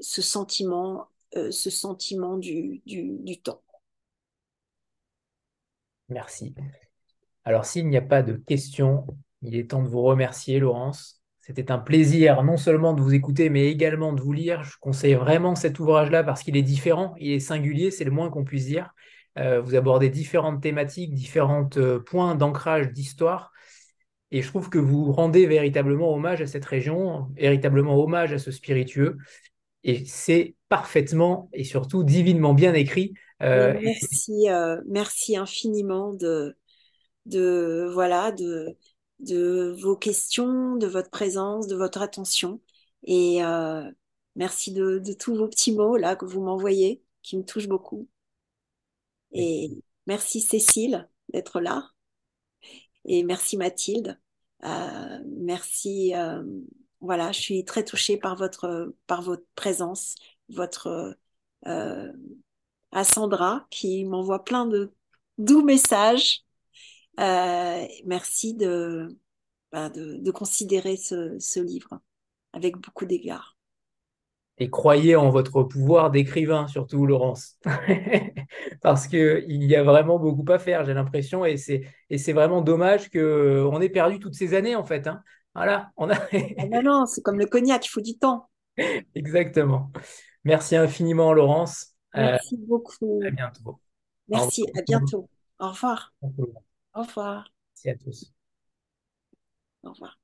ce sentiment, ce sentiment du, du, du temps. Merci. Alors, s'il n'y a pas de questions, il est temps de vous remercier, Laurence. C'était un plaisir non seulement de vous écouter, mais également de vous lire. Je conseille vraiment cet ouvrage-là parce qu'il est différent, il est singulier, c'est le moins qu'on puisse dire. Euh, vous abordez différentes thématiques, différents euh, points d'ancrage d'histoire. Et je trouve que vous rendez véritablement hommage à cette région, véritablement hommage à ce spiritueux. Et c'est parfaitement et surtout divinement bien écrit. Euh, merci, euh, merci infiniment de, de, voilà, de, de vos questions, de votre présence, de votre attention. Et euh, merci de, de tous vos petits mots là que vous m'envoyez, qui me touchent beaucoup. et merci Cécile d'être là. Et merci Mathilde. Euh, merci. euh, voilà, je suis très touchée par votre, par votre présence, votre euh, à Sandra qui m'envoie plein de doux messages. Euh, merci de, bah, de, de considérer ce, ce livre avec beaucoup d'égards. Et croyez en votre pouvoir d'écrivain, surtout, Laurence. Parce qu'il y a vraiment beaucoup à faire, j'ai l'impression. Et c'est, et c'est vraiment dommage qu'on ait perdu toutes ces années, en fait. hein. Voilà, on a... Ah non, non, c'est comme le cognac, il faut du temps. Exactement. Merci infiniment, Laurence. Euh, Merci beaucoup. à bientôt. Merci, à bientôt. Au revoir. Au revoir. Au revoir. Merci à tous. Au revoir.